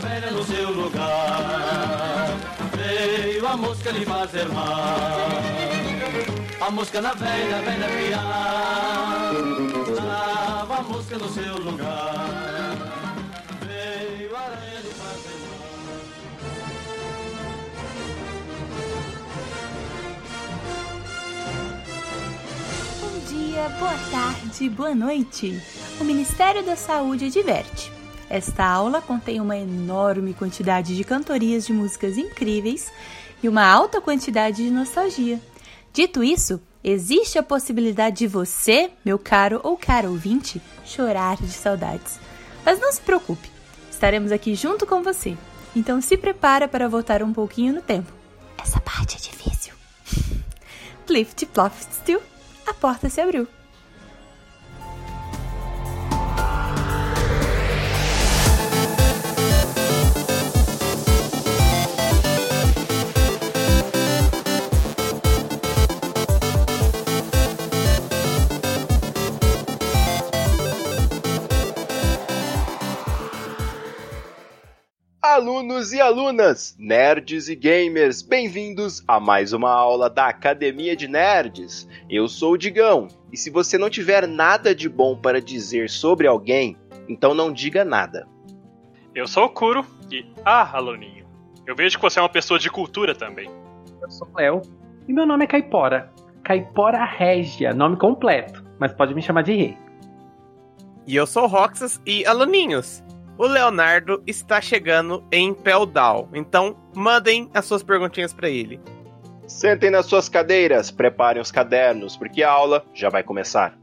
velha no seu lugar. Veio a mosca lhe fazer mal. A mosca na velha, velha piar. Lava a mosca no seu lugar. Veio a. Bom dia, boa tarde, boa noite. O Ministério da Saúde adverte. Esta aula contém uma enorme quantidade de cantorias de músicas incríveis e uma alta quantidade de nostalgia. Dito isso, existe a possibilidade de você, meu caro ou cara ouvinte, chorar de saudades. Mas não se preocupe, estaremos aqui junto com você. Então se prepara para voltar um pouquinho no tempo. Essa parte é difícil. Plift Still, a porta se abriu. Alunos e alunas, nerds e gamers, bem-vindos a mais uma aula da Academia de Nerds. Eu sou o Digão, e se você não tiver nada de bom para dizer sobre alguém, então não diga nada. Eu sou o Kuro e. Ah, aluninho. Eu vejo que você é uma pessoa de cultura também. Eu sou o Léo e meu nome é Caipora. Caipora Régia, nome completo, mas pode me chamar de Rei. E eu sou o Roxas e aluninhos. O Leonardo está chegando em Peldal, então mandem as suas perguntinhas para ele. Sentem nas suas cadeiras, preparem os cadernos, porque a aula já vai começar.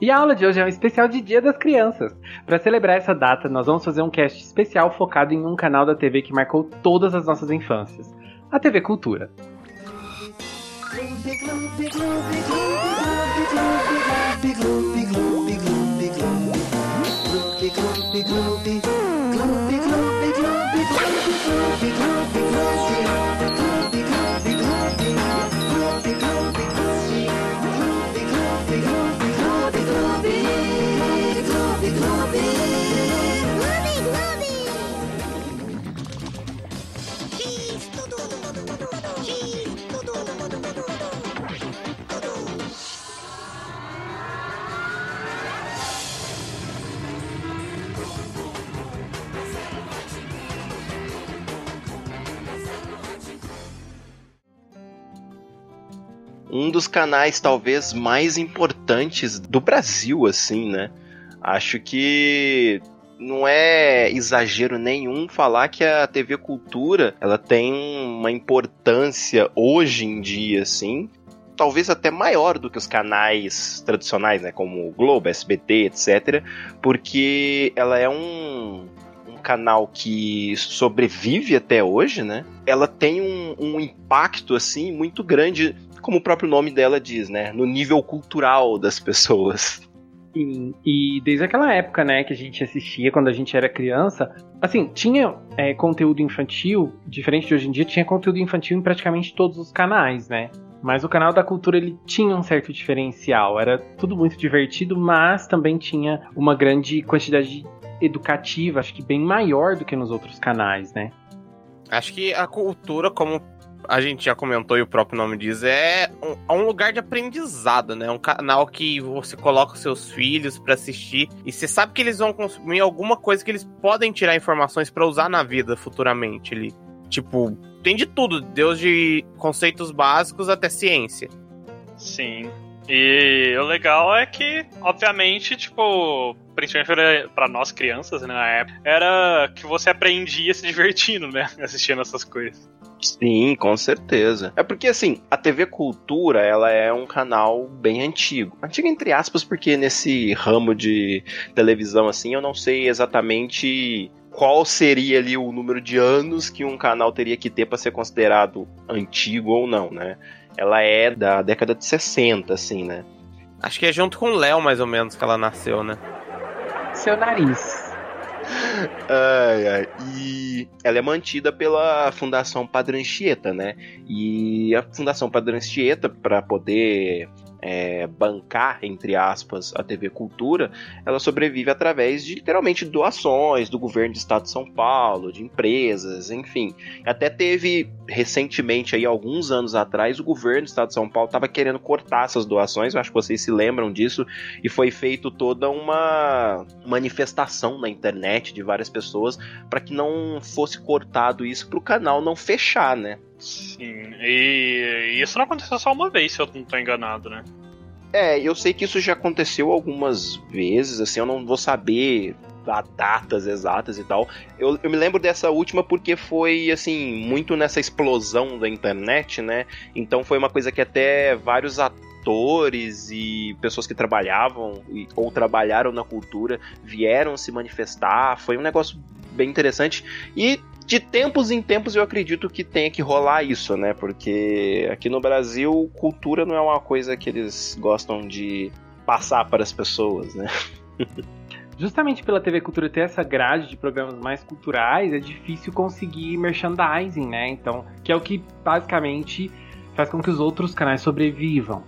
E a aula de hoje é um especial de Dia das Crianças. Para celebrar essa data, nós vamos fazer um cast especial focado em um canal da TV que marcou todas as nossas infâncias, a TV Cultura. Canais talvez mais importantes do Brasil, assim, né? Acho que não é exagero nenhum falar que a TV Cultura ela tem uma importância hoje em dia, assim, talvez até maior do que os canais tradicionais, né, como o Globo, SBT, etc, porque ela é um, canal que sobrevive até hoje, né? Ela tem um, um impacto assim muito grande, como o próprio nome dela diz, né, no nível cultural das pessoas. Sim, e desde aquela época, né, que a gente assistia quando a gente era criança, assim, tinha é, conteúdo infantil, diferente de hoje em dia, tinha conteúdo infantil em praticamente todos os canais, né? Mas o canal da cultura ele tinha um certo diferencial, era tudo muito divertido, mas também tinha uma grande quantidade educativa, acho que bem maior do que nos outros canais, né? Acho que a cultura, como a gente já comentou e o próprio nome diz, é um, é um lugar de aprendizado, né? Um canal que você coloca seus filhos para assistir e você sabe que eles vão consumir alguma coisa que eles podem tirar informações para usar na vida futuramente. Ele, tipo, tem de tudo, desde conceitos básicos até ciência. Sim. E o legal é que, obviamente, tipo, principalmente para nós crianças, né, na época, era que você aprendia se divertindo, né, assistindo essas coisas. Sim, com certeza. É porque assim, a TV Cultura, ela é um canal bem antigo. Antigo entre aspas, porque nesse ramo de televisão assim, eu não sei exatamente qual seria ali o número de anos que um canal teria que ter para ser considerado antigo ou não, né? Ela é da década de 60, assim, né? Acho que é junto com o Léo, mais ou menos, que ela nasceu, né? Seu nariz. Ai, ai. E ela é mantida pela Fundação Padre Anchieta, né? E a Fundação Padre Anchieta, para poder é, bancar, entre aspas, a TV Cultura, ela sobrevive através de literalmente doações do governo do estado de São Paulo, de empresas, enfim. Até teve recentemente, aí, alguns anos atrás, o governo do estado de São Paulo estava querendo cortar essas doações, eu acho que vocês se lembram disso, e foi feito toda uma manifestação na internet de várias pessoas para que não fosse cortado isso para o canal não fechar, né? Sim, e isso não aconteceu só uma vez, se eu não tô enganado, né? É, eu sei que isso já aconteceu algumas vezes, assim, eu não vou saber datas exatas e tal. Eu, eu me lembro dessa última porque foi, assim, muito nessa explosão da internet, né? Então foi uma coisa que até vários atores e pessoas que trabalhavam ou trabalharam na cultura vieram se manifestar. Foi um negócio bem interessante. E de tempos em tempos eu acredito que tenha que rolar isso, né? Porque aqui no Brasil, cultura não é uma coisa que eles gostam de passar para as pessoas, né? Justamente pela TV Cultura ter essa grade de programas mais culturais, é difícil conseguir merchandising, né? Então, que é o que basicamente faz com que os outros canais sobrevivam.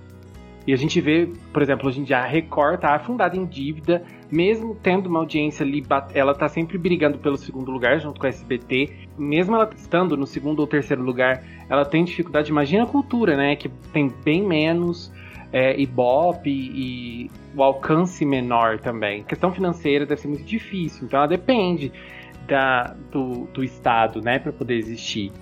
E a gente vê, por exemplo, hoje em dia a Record tá afundada em dívida, mesmo tendo uma audiência ali, ela tá sempre brigando pelo segundo lugar junto com a SBT. Mesmo ela estando no segundo ou terceiro lugar, ela tem dificuldade. Imagina a cultura, né? Que tem bem menos é, Ibope e o alcance menor também. A questão financeira deve ser muito difícil, então ela depende da, do, do Estado, né, para poder existir.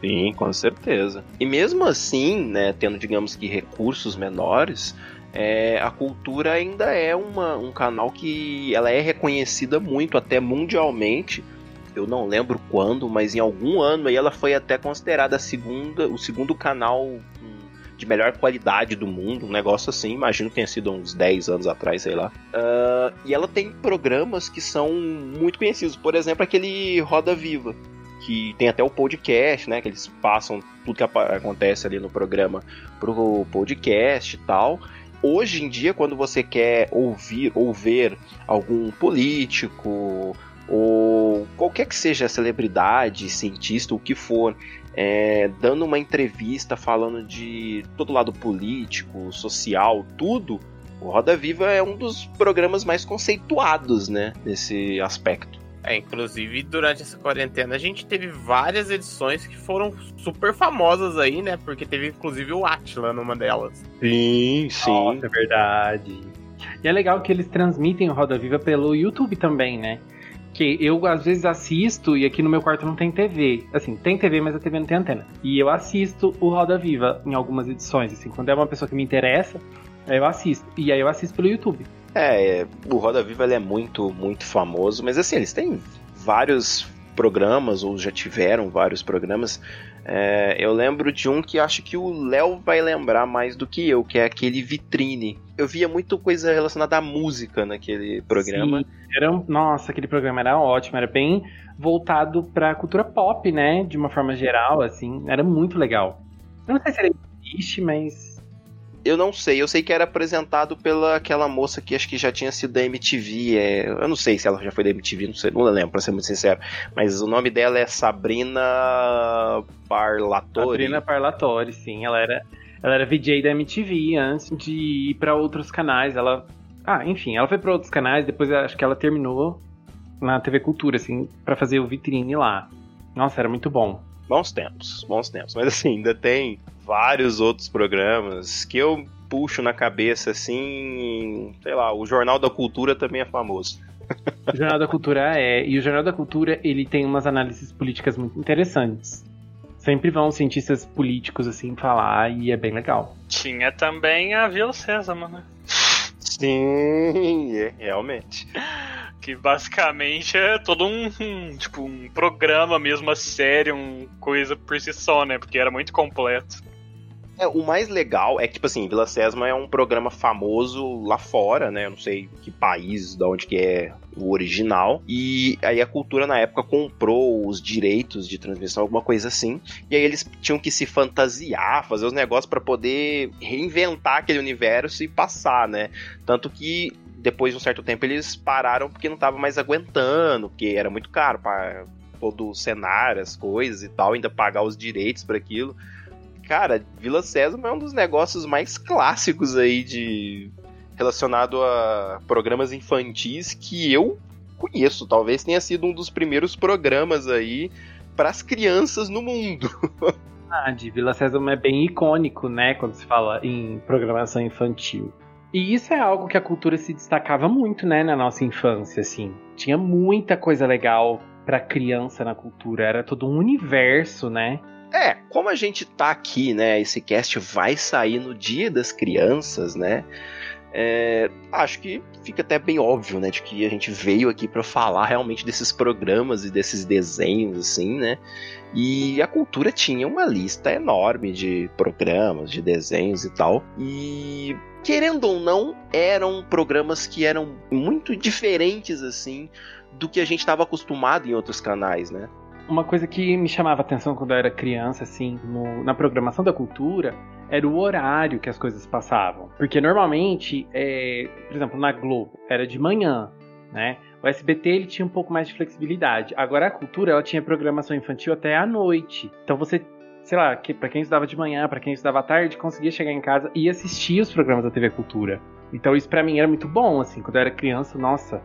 Sim, com certeza. E mesmo assim, né, tendo, digamos que, recursos menores, é, a cultura ainda é uma, um canal que ela é reconhecida muito, até mundialmente. Eu não lembro quando, mas em algum ano aí ela foi até considerada a segunda, o segundo canal hum, de melhor qualidade do mundo, um negócio assim, imagino que tenha sido uns 10 anos atrás, sei lá. Uh, e ela tem programas que são muito conhecidos, por exemplo, aquele Roda Viva, que tem até o podcast, né? Que eles passam tudo que acontece ali no programa pro podcast e tal. Hoje em dia, quando você quer ouvir ou ver algum político ou qualquer que seja celebridade, cientista, o que for, é, dando uma entrevista falando de todo lado político, social, tudo, o Roda Viva é um dos programas mais conceituados, né, nesse aspecto. É, inclusive durante essa quarentena a gente teve várias edições que foram super famosas aí, né? Porque teve inclusive o Atila numa delas. Sim, sim. Nossa, é verdade. E é legal que eles transmitem o Roda Viva pelo YouTube também, né? Que eu às vezes assisto e aqui no meu quarto não tem TV. Assim, tem TV, mas a TV não tem antena. E eu assisto o Roda Viva em algumas edições, assim, quando é uma pessoa que me interessa, eu assisto. E aí eu assisto pelo YouTube. É, o Roda Viva ele é muito, muito famoso, mas assim, eles têm vários programas, ou já tiveram vários programas. É, eu lembro de um que acho que o Léo vai lembrar mais do que eu, que é aquele Vitrine. Eu via muito coisa relacionada à música naquele programa. Sim, era nossa, aquele programa era ótimo, era bem voltado pra cultura pop, né? De uma forma geral, assim, era muito legal. Eu não sei se ele existe, mas eu não sei, eu sei que era apresentado pela aquela moça que acho que já tinha sido da MTV. É, eu não sei se ela já foi da MTV, não sei, não lembro, pra ser muito sincero. Mas o nome dela é Sabrina Parlatori. Sabrina Parlatori, sim. Ela era, ela era VJ da MTV antes de ir para outros canais. Ela. Ah, enfim, ela foi para outros canais, depois acho que ela terminou na TV Cultura, assim, para fazer o vitrine lá. Nossa, era muito bom. Bons tempos, bons tempos. Mas assim, ainda tem vários outros programas que eu puxo na cabeça assim, sei lá, o Jornal da Cultura também é famoso. O Jornal da Cultura é, e o Jornal da Cultura ele tem umas análises políticas muito interessantes. Sempre vão cientistas políticos assim falar e é bem legal. Tinha também a Vila Sésamo, né? Sim, é, realmente. Que basicamente é todo um, tipo um programa mesmo, uma série, uma coisa por si só, né? Porque era muito completo. É, o mais legal é que, tipo assim, Vila Sésamo é um programa famoso lá fora, né? Eu não sei que país, de onde que é o original. E aí a cultura na época comprou os direitos de transmissão, alguma coisa assim. E aí eles tinham que se fantasiar, fazer os negócios para poder reinventar aquele universo e passar, né? Tanto que depois de um certo tempo eles pararam porque não tava mais aguentando, porque era muito caro para todo o cenário, as coisas e tal, ainda pagar os direitos para aquilo cara, Vila Sésamo é um dos negócios mais clássicos aí de relacionado a programas infantis que eu conheço. Talvez tenha sido um dos primeiros programas aí para as crianças no mundo. Ah, de Vila Sésamo é bem icônico, né, quando se fala em programação infantil. E isso é algo que a cultura se destacava muito, né, na nossa infância, assim. Tinha muita coisa legal para criança na cultura, era todo um universo, né? É, como a gente tá aqui, né? Esse cast vai sair no Dia das Crianças, né? É, acho que fica até bem óbvio, né, de que a gente veio aqui para falar realmente desses programas e desses desenhos, assim, né? E a cultura tinha uma lista enorme de programas, de desenhos e tal. E querendo ou não, eram programas que eram muito diferentes, assim, do que a gente estava acostumado em outros canais, né? Uma coisa que me chamava atenção quando eu era criança, assim, no, na programação da cultura, era o horário que as coisas passavam. Porque normalmente, é, por exemplo, na Globo, era de manhã, né? O SBT ele tinha um pouco mais de flexibilidade. Agora a cultura ela tinha programação infantil até à noite. Então você, sei lá, que, para quem estudava de manhã, para quem estudava à tarde, conseguia chegar em casa e assistir os programas da TV Cultura. Então isso para mim era muito bom, assim, quando eu era criança, nossa.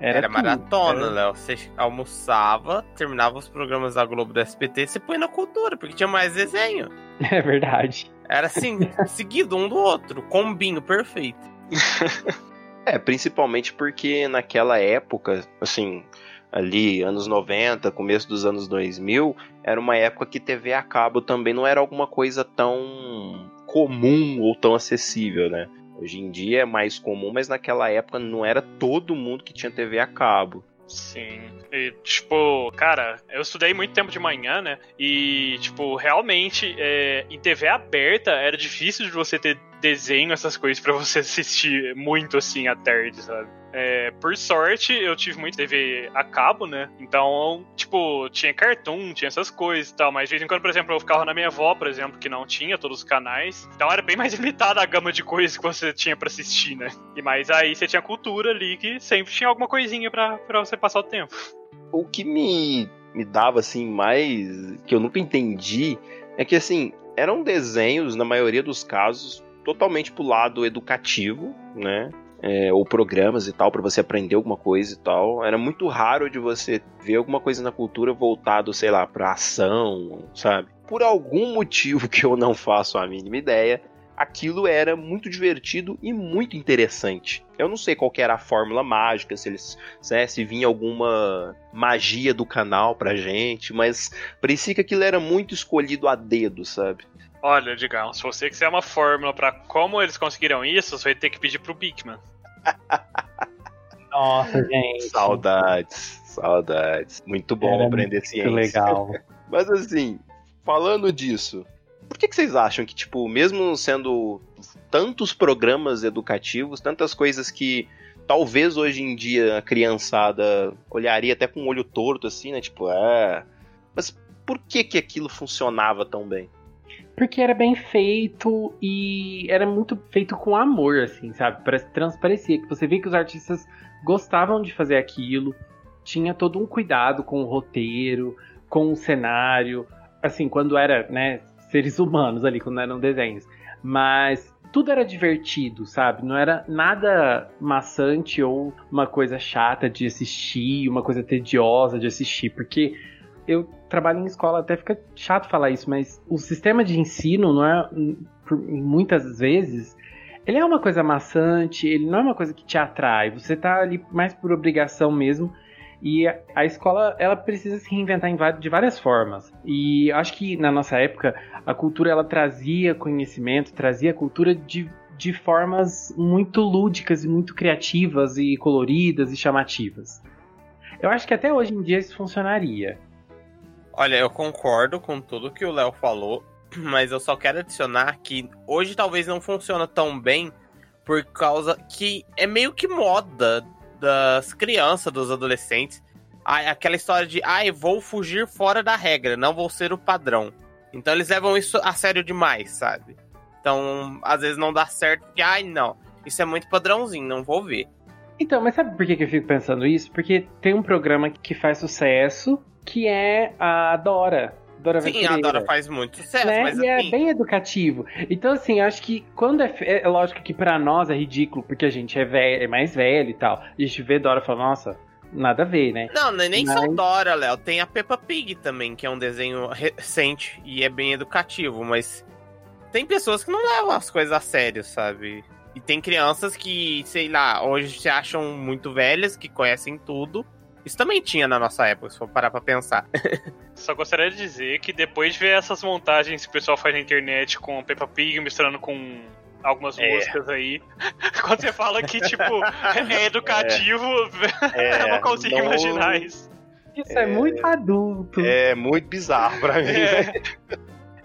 Era, era maratona, Léo. Você almoçava, terminava os programas da Globo do SBT, você põe na cultura, porque tinha mais desenho. É verdade. Era assim, seguido um do outro, combinho perfeito. É, principalmente porque naquela época, assim, ali anos 90, começo dos anos 2000, era uma época que TV a cabo também não era alguma coisa tão comum ou tão acessível, né? Hoje em dia é mais comum, mas naquela época não era todo mundo que tinha TV a cabo. Sim. E, tipo, cara, eu estudei muito tempo de manhã, né? E, tipo, realmente, é, em TV aberta era difícil de você ter desenho, essas coisas, para você assistir muito assim à tarde, sabe? É, por sorte, eu tive muito TV a cabo, né? Então, tipo, tinha cartoon, tinha essas coisas e tal. Mas de vez em quando, por exemplo, eu ficava na minha avó, por exemplo, que não tinha todos os canais. Então era bem mais limitada a gama de coisas que você tinha para assistir, né? E mais aí você tinha cultura ali que sempre tinha alguma coisinha para você passar o tempo. O que me, me dava, assim, mais. que eu nunca entendi é que, assim, eram desenhos, na maioria dos casos, totalmente pro lado educativo, né? É, ou programas e tal, para você aprender alguma coisa e tal. Era muito raro de você ver alguma coisa na cultura voltado, sei lá, pra ação, sabe? Por algum motivo que eu não faço a mínima ideia, aquilo era muito divertido e muito interessante. Eu não sei qual era a fórmula mágica, se eles né, se vinha alguma magia do canal pra gente, mas parecia que aquilo era muito escolhido a dedo, sabe? Olha, Digão, se você quiser uma fórmula para como eles conseguiram isso, você vai ter que pedir pro Bigman. Nossa, gente. Saudades, saudades. Muito bom Era aprender muito ciência. legal. Mas assim, falando disso, por que, que vocês acham que, tipo, mesmo sendo tantos programas educativos, tantas coisas que talvez hoje em dia a criançada olharia até com um olho torto, assim, né? Tipo, é. Mas por que que aquilo funcionava tão bem? Porque era bem feito e era muito feito com amor, assim, sabe? Transparecia que você vê que os artistas gostavam de fazer aquilo, tinha todo um cuidado com o roteiro, com o cenário, assim, quando era, né, seres humanos ali, quando eram desenhos. Mas tudo era divertido, sabe? Não era nada maçante ou uma coisa chata de assistir, uma coisa tediosa de assistir, porque eu trabalho em escola, até fica chato falar isso, mas o sistema de ensino não é, muitas vezes, ele é uma coisa maçante, ele não é uma coisa que te atrai, você tá ali mais por obrigação mesmo, e a, a escola, ela precisa se reinventar em, de várias formas. E acho que na nossa época, a cultura, ela trazia conhecimento, trazia cultura de, de formas muito lúdicas e muito criativas e coloridas e chamativas. Eu acho que até hoje em dia isso funcionaria. Olha, eu concordo com tudo que o Léo falou, mas eu só quero adicionar que hoje talvez não funciona tão bem por causa que é meio que moda das crianças, dos adolescentes. Aquela história de, ai, ah, vou fugir fora da regra, não vou ser o padrão. Então eles levam isso a sério demais, sabe? Então, às vezes não dá certo, porque, ai, não, isso é muito padrãozinho, não vou ver. Então, mas sabe por que eu fico pensando isso? Porque tem um programa que faz sucesso que é a Dora. Dora Sim, a. Dora faz muito sucesso, né? mas e é assim, bem educativo. Então, assim, acho que quando é, fe- é lógico que pra nós é ridículo, porque a gente é, velho, é mais velho e tal. A gente vê Dora e fala, nossa, nada a ver, né? Não, é nem só Mas- Dora, Léo. Tem a Peppa Pig também, que é um desenho recente e é bem educativo, mas tem pessoas que não levam as coisas a sério, sabe? E tem crianças que, sei lá, hoje se acham muito velhas, que conhecem tudo. Isso também tinha na nossa época, se for parar pra pensar. Só gostaria de dizer que depois de ver essas montagens que o pessoal faz na internet com Peppa Pig misturando com algumas É. músicas aí, quando você fala que, tipo, é educativo, eu não consigo não- imaginar isso. Isso é, muito adulto. É muito bizarro pra mim, É.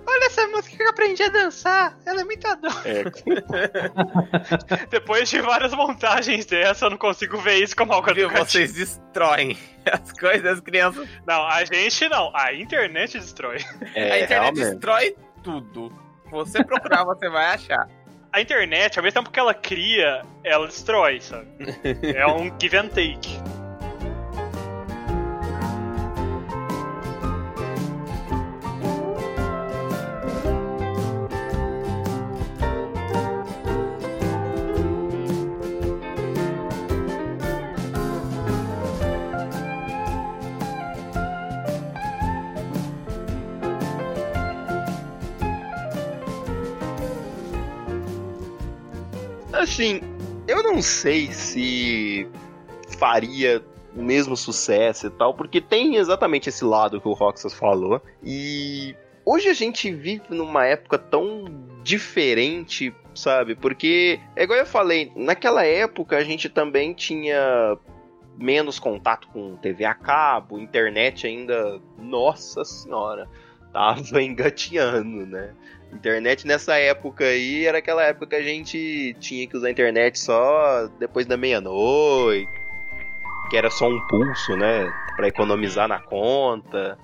Olha essa música que eu aprendi a dançar, ela é muito adulta. É, Depois de várias montagens dessa, eu não consigo ver isso como algo Viu? educativo. Vocês destroem as coisas crianças. Não, a gente não, a internet destrói. é, a internet realmente. destrói tudo. Você procurar, você vai achar. A internet, ao mesmo tempo que ela cria, ela destrói, sabe? É um give and take. Assim, eu não sei se faria o mesmo sucesso e tal, porque tem exatamente esse lado que o Roxas falou. E hoje a gente vive numa época tão diferente, sabe? Porque, é igual eu falei, naquela época a gente também tinha menos contato com TV a cabo, internet ainda, nossa senhora, tava engateando, né? Internet nessa época aí era aquela época que a gente tinha que usar a internet só depois da meia-noite, que era só um pulso, né? Pra economizar na conta.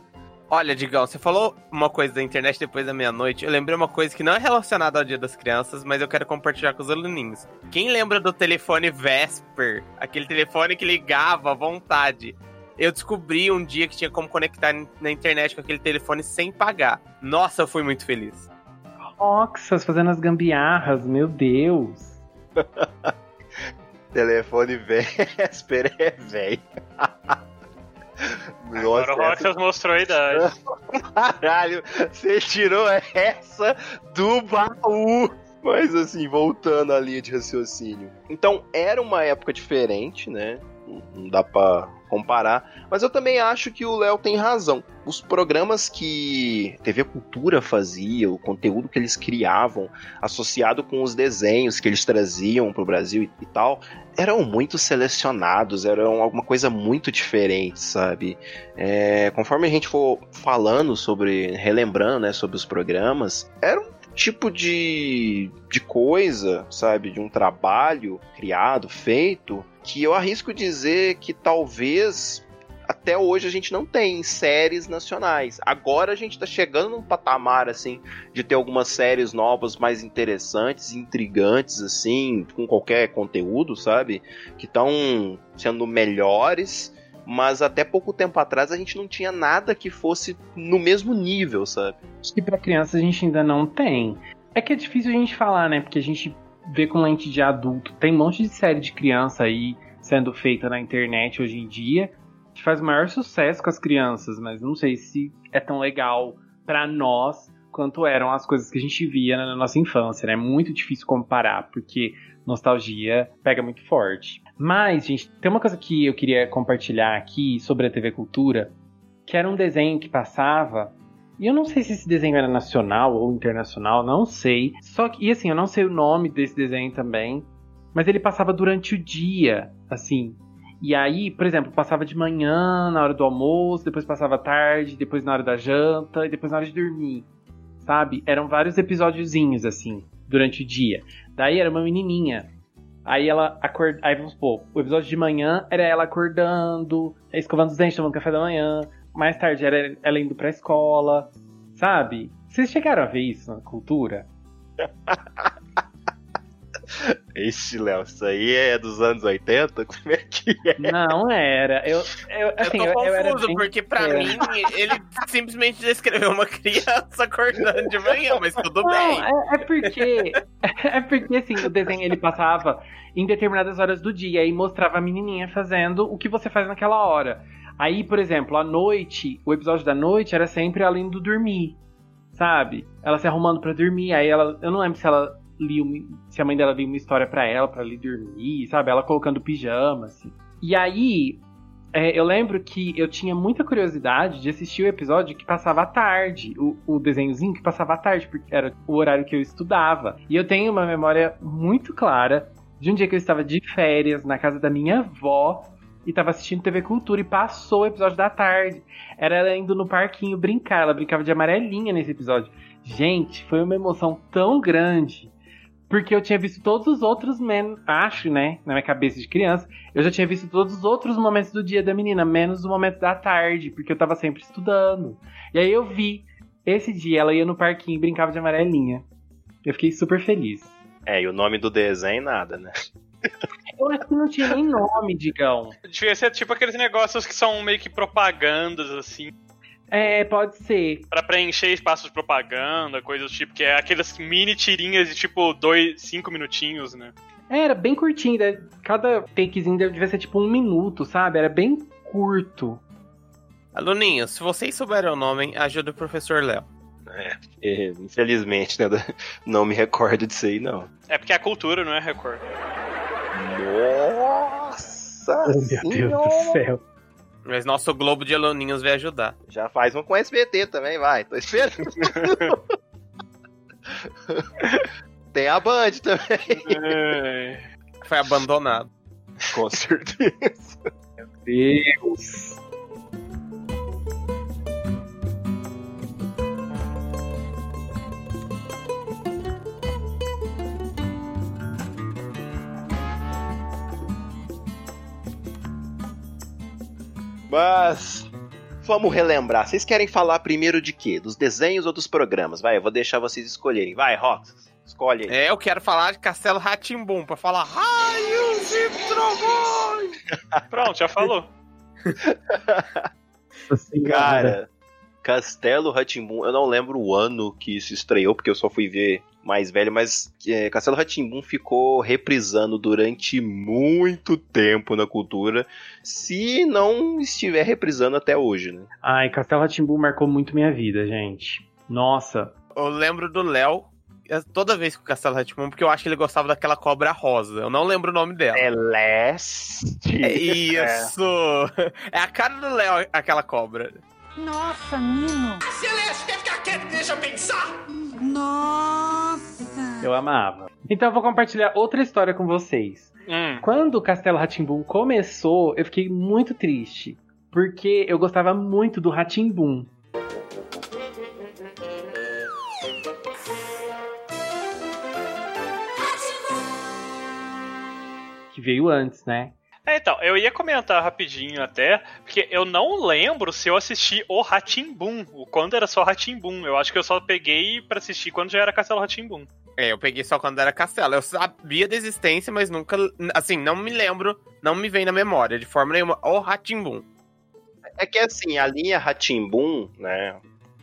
Olha, Digão, você falou uma coisa da internet depois da meia-noite. Eu lembrei uma coisa que não é relacionada ao Dia das Crianças, mas eu quero compartilhar com os aluninhos. Quem lembra do telefone Vesper? Aquele telefone que ligava à vontade. Eu descobri um dia que tinha como conectar na internet com aquele telefone sem pagar. Nossa, eu fui muito feliz. Roxas fazendo as gambiarras, meu Deus. Telefone Vesper é velho. Agora o essa- Roxas mostrou a idade. Caralho, você tirou essa do baú. Mas assim, voltando à linha de raciocínio. Então, era uma época diferente, né? Não dá pra comparar. Mas eu também acho que o Léo tem razão. Os programas que TV Cultura fazia, o conteúdo que eles criavam, associado com os desenhos que eles traziam pro Brasil e, e tal, eram muito selecionados, eram alguma coisa muito diferente, sabe? É, conforme a gente for falando sobre, relembrando, né, sobre os programas, era um tipo de, de coisa, sabe, de um trabalho criado, feito, que eu arrisco dizer que talvez até hoje a gente não tem séries nacionais. Agora a gente tá chegando num patamar assim de ter algumas séries novas mais interessantes, intrigantes assim, com qualquer conteúdo, sabe? Que estão sendo melhores, mas até pouco tempo atrás a gente não tinha nada que fosse no mesmo nível, sabe? Que pra criança a gente ainda não tem. É que é difícil a gente falar, né? Porque a gente vê com lente de adulto. Tem um monte de série de criança aí sendo feita na internet hoje em dia que faz maior sucesso com as crianças, mas não sei se é tão legal pra nós quanto eram as coisas que a gente via na nossa infância, né? É muito difícil comparar, porque nostalgia pega muito forte. Mas, gente, tem uma coisa que eu queria compartilhar aqui sobre a TV Cultura, que era um desenho que passava e eu não sei se esse desenho era nacional ou internacional, não sei. Só que, e assim, eu não sei o nome desse desenho também. Mas ele passava durante o dia, assim. E aí, por exemplo, passava de manhã, na hora do almoço, depois passava à tarde, depois na hora da janta e depois na hora de dormir. Sabe? Eram vários episódiozinhos, assim, durante o dia. Daí era uma menininha. Aí ela acorda. Aí vamos supor, o episódio de manhã era ela acordando, escovando os dentes, tomando café da manhã. Mais tarde era ela indo pra escola, sabe? Vocês chegaram a ver isso na cultura? Ixi, Léo, isso aí é dos anos 80? Como é que é? Não era. Eu, eu, assim, eu tô eu, eu era confuso, bem- porque pra é. mim ele simplesmente descreveu uma criança acordando de manhã, mas tudo bem. Não, é, é porque. É porque, assim, o desenho ele passava em determinadas horas do dia e mostrava a menininha fazendo o que você faz naquela hora. Aí, por exemplo, à noite, o episódio da noite era sempre ela indo dormir, sabe? Ela se arrumando pra dormir. Aí ela. Eu não lembro se ela uma- Se a mãe dela lia uma história pra ela, pra ela ir dormir, sabe? Ela colocando pijama, assim. E aí, é, eu lembro que eu tinha muita curiosidade de assistir o episódio que passava à tarde, o, o desenhozinho que passava à tarde, porque era o horário que eu estudava. E eu tenho uma memória muito clara de um dia que eu estava de férias na casa da minha avó e estava assistindo TV Cultura e passou o episódio da tarde. Era ela indo no parquinho brincar, ela brincava de amarelinha nesse episódio. Gente, foi uma emoção tão grande. Porque eu tinha visto todos os outros, acho, né? Na minha cabeça de criança, eu já tinha visto todos os outros momentos do dia da menina, menos o momento da tarde, porque eu tava sempre estudando. E aí eu vi, esse dia ela ia no parquinho e brincava de amarelinha. Eu fiquei super feliz. É, e o nome do desenho, nada, né? Eu acho que não tinha nem nome, Digão. Devia ser tipo aqueles negócios que são meio que propagandas, assim, É, pode ser. pra preencher espaços de propaganda, coisas do tipo, que é aquelas mini tirinhas de tipo dois, cinco minutinhos, né? É, Era bem curtinho, né? cada takezinho devia ser tipo um minuto, sabe? Era bem curto. Aluninhos, se vocês souberem o nome, ajuda o professor Léo. É, infelizmente, né? Não me recordo disso aí, não. É porque é a cultura, não é Record. Nossa! Oh, meu Deus Senhora! do céu. Mas nosso Globo de Aluninhos vai ajudar. Já faz um com SBT também, vai. Tô esperando. Tem a Band também. É. Foi abandonado. Com certeza. Deus. Mas. Vamos relembrar. Vocês querem falar primeiro de quê? Dos desenhos ou dos programas? Vai, eu vou deixar vocês escolherem. Vai, Rox. Escolhe aí. É, eu quero falar de Castelo Ratimbum pra falar raios e trovões. Pronto, já falou. Cara, Castelo Ratimbum, eu não lembro o ano que isso estreou, porque eu só fui ver mais velho, mas é, Castelo Ratimbum ficou reprisando durante muito tempo na cultura, se não estiver reprisando até hoje, né? Ai, Castelo Ratimbu marcou muito minha vida, gente. Nossa. Eu lembro do Léo é, toda vez com o Castelo Ratimbum, porque eu acho que ele gostava daquela cobra rosa. Eu não lembro o nome dela. Celeste. É isso! É a cara do Léo, aquela cobra. Nossa, Nino! Nossa! Eu amava. Então eu vou compartilhar outra história com vocês. Hum. Quando o Castelo Ratimbum começou, eu fiquei muito triste. Porque eu gostava muito do Ratimbum. Que veio antes, né? É, então, eu ia comentar rapidinho até, porque eu não lembro se eu assisti o Ratimbum, o quando era só Ratimbum. Eu acho que eu só peguei pra assistir quando já era Castelo Ratimbum. É, eu peguei só quando era Castelo. Eu sabia da existência, mas nunca. Assim, não me lembro, não me vem na memória de forma nenhuma. O Ratimbum. É que assim, a linha Ratimbum, né?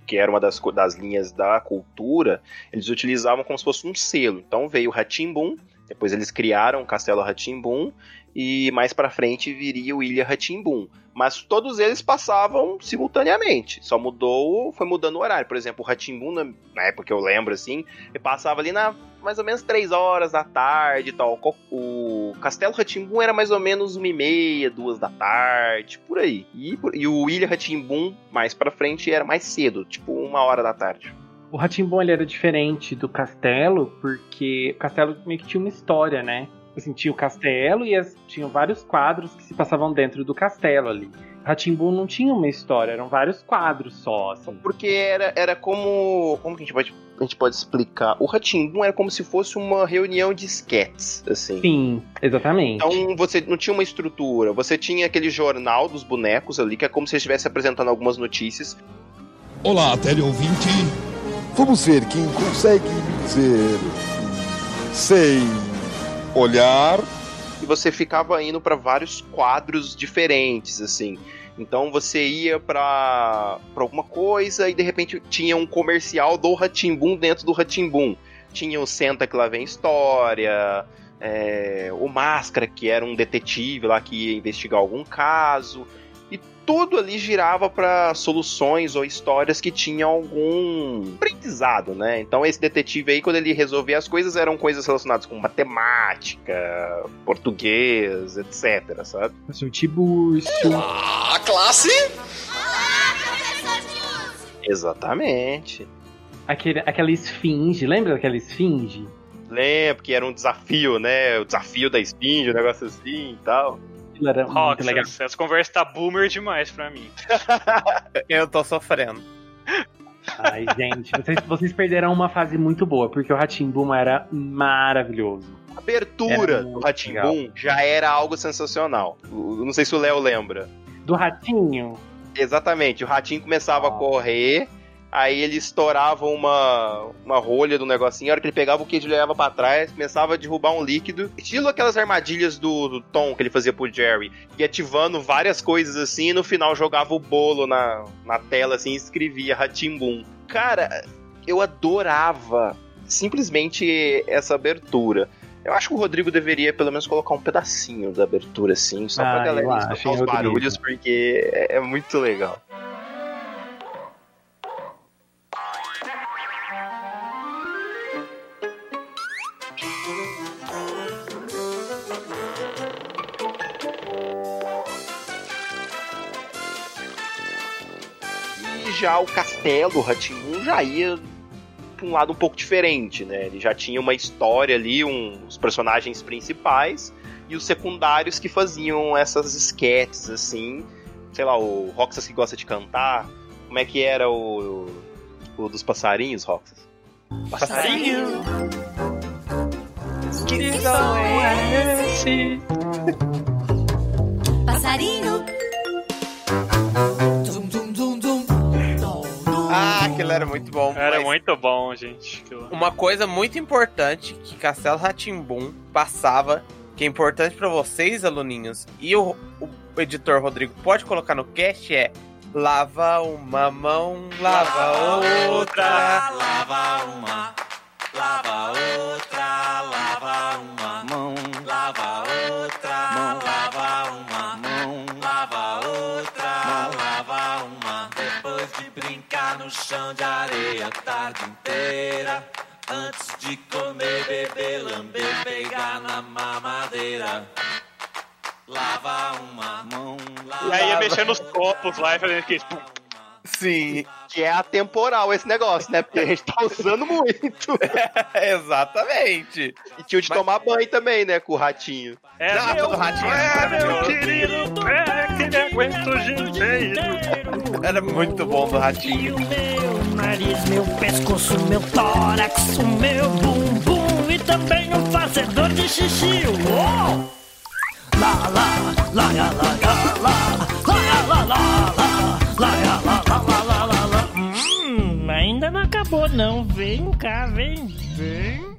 Que era uma das, das linhas da cultura, eles utilizavam como se fosse um selo. Então veio o Ratimbum, depois eles criaram o Castelo Ratimbum, e mais pra frente viria o Ilha Ratimbum. Mas todos eles passavam simultaneamente, só mudou, foi mudando o horário. Por exemplo, o Ratimbum, na, época que eu lembro assim, passava ali na mais ou menos 3 horas da tarde e tal. O Castelo Ratimbum era mais ou menos uma e meia, duas da tarde, por aí. E, e o Ilha Ratimbum, mais pra frente, era mais cedo, tipo uma hora da tarde. O Ratimbum ele era diferente do castelo, porque o castelo meio que tinha uma história, né? Assim, tinha o castelo e as, tinham vários quadros que se passavam dentro do castelo ali. Ratimbum não tinha uma história, eram vários quadros só, assim. Porque era, era como. Como que a gente pode, a gente pode explicar? O Ratimbum era como se fosse uma reunião de sketches, assim. Sim, exatamente. Então você não tinha uma estrutura, você tinha aquele jornal dos bonecos ali, que é como se estivesse apresentando algumas notícias. Olá, teleouvinte. Vamos ver quem consegue me dizer. Sei. Olhar, e você ficava indo para vários quadros diferentes, assim. Então você ia pra alguma coisa e de repente tinha um comercial do Ratimbum dentro do Ratimbum. Tinha o Senta que lá vem história, é, o Máscara, que era um detetive lá que ia investigar algum caso. Tudo ali girava para soluções ou histórias que tinham algum aprendizado, né? Então esse detetive aí, quando ele resolvia as coisas, eram coisas relacionadas com matemática, português, etc, sabe? Assim, o Tiburcio. a classe, Exatamente. Aquele, aquela esfinge, lembra daquela esfinge? Lembro que era um desafio, né? O desafio da Spinge, um negócio assim e tal. Aquilo era muito legal. Essa conversa tá boomer demais pra mim. Eu tô sofrendo. Ai, gente, vocês, vocês perderam uma fase muito boa, porque o Ratimbum era maravilhoso. A abertura do Ratimbum já era algo sensacional. Não sei se o Léo lembra. Do Ratinho, Exatamente, o ratinho começava a Ah. correr, aí ele estourava uma, uma rolha do negocinho, a hora que ele pegava o queijo ele levava pra trás, começava a derrubar um líquido, estilo aquelas armadilhas do, do Tom que ele fazia pro Jerry, e ativando várias coisas assim, e no final jogava o bolo na, na tela assim e escrevia Ratimbum. Cara, eu adorava simplesmente essa abertura. Eu acho que o Rodrigo deveria pelo menos colocar um pedacinho da abertura assim, só pra Ah, galera eu acho, escutar os barulhos, porque é, é muito legal. Já o castelo, o Ratimun, já ia pra um lado um pouco diferente, né? Ele já tinha uma história ali, um, os personagens principais e os secundários que faziam essas esquetes, assim. Sei lá, o Roxas que gosta de cantar. Como é que era o, o dos passarinhos, Roxas? Passarinho. Que som é esse? Passarinho. Era muito bom. Era mas muito bom, gente. Uma coisa muito importante que Castelo Ratimbum passava, que é importante pra vocês, aluninhos, e o, o editor Rodrigo pode colocar no cast é lava uma mão, lava outra. lava uma, lava outra, lava uma mão, lava outra, no chão de areia a tarde inteira, antes de comer, beber, lamber, pegar na mamadeira. Lava uma mão, lava E aí ia mexendo nos copos lá e fazendo aquele. Sim, Que é atemporal esse negócio, né? Porque a gente tá usando muito. exatamente. E tinha o de tomar banho também, né? Com o ratinho. É Não, meu, ratinho. é meu querido, é que me aguento o dia inteiro. Era muito bom do E ratinho. o meu nariz, meu pescoço, meu tórax, o meu bumbum e também o fazedor de xixi. Uou! Lá, lá, lá, lá, lá, lá, lá, lá, ainda não acabou não. Vem cá, vem, vem.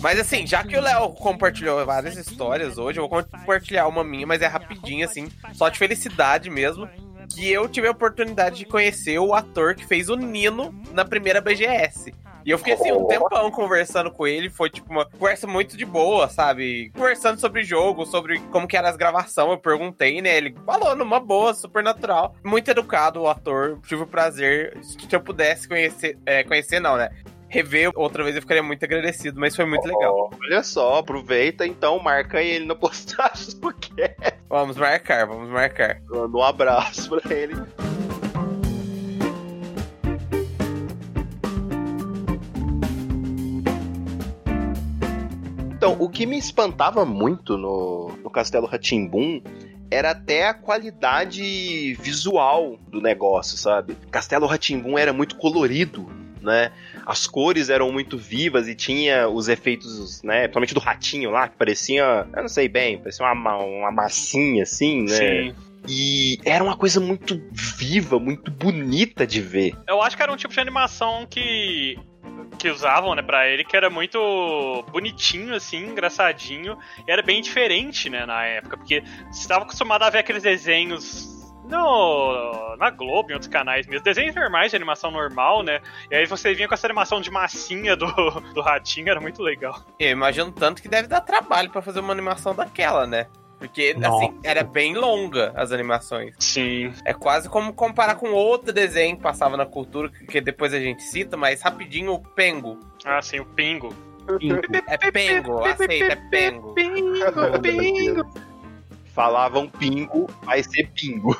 Mas assim, já que o Léo compartilhou várias histórias hoje, eu vou compartilhar uma minha, mas é rapidinho, assim, só de felicidade mesmo. Que eu tive a oportunidade de conhecer o ator que fez o Nino na primeira BGS. E eu fiquei assim, um tempão conversando com ele, foi tipo uma conversa muito de boa, sabe? Conversando sobre jogo, sobre como que era as gravações, eu perguntei, né? Ele falou numa boa, super natural. Muito educado o ator, tive o prazer, se eu pudesse conhecer, é, conhecer não, né? Rever outra vez eu ficaria muito agradecido, mas foi muito legal. Olha só, aproveita então, marca ele na postagem do cast. Vamos marcar, vamos marcar. Manda um abraço pra ele. Então, o que me espantava muito no, no Castelo Ratimbum era até a qualidade visual do negócio, sabe? Castelo Ratimbum era muito colorido, né? As cores eram muito vivas e tinha os efeitos, né? Principalmente do ratinho lá, que parecia, eu não sei bem, parecia uma, ma- uma massinha assim, né? Sim. E era uma coisa muito viva, muito bonita de ver. Eu acho que era um tipo de animação que que usavam, né, pra ele, que era muito bonitinho, assim, engraçadinho, era bem diferente, né, na época, porque você estava acostumado a ver aqueles desenhos no, na Globo, em outros canais mesmo, desenhos normais de animação normal, né? E aí você vinha com essa animação de massinha do, do ratinho, era muito legal. Eu imagino tanto que deve dar trabalho pra fazer uma animação daquela, né? Porque, Nossa. assim, era bem longa as animações. Sim. É quase como comparar com outro desenho que passava na cultura, que depois a gente cita, mas rapidinho o Pengo. Ah, sim, o Pingo. É Pengo, aceita, é Pengo. Falavam pingo, vai ser pingo.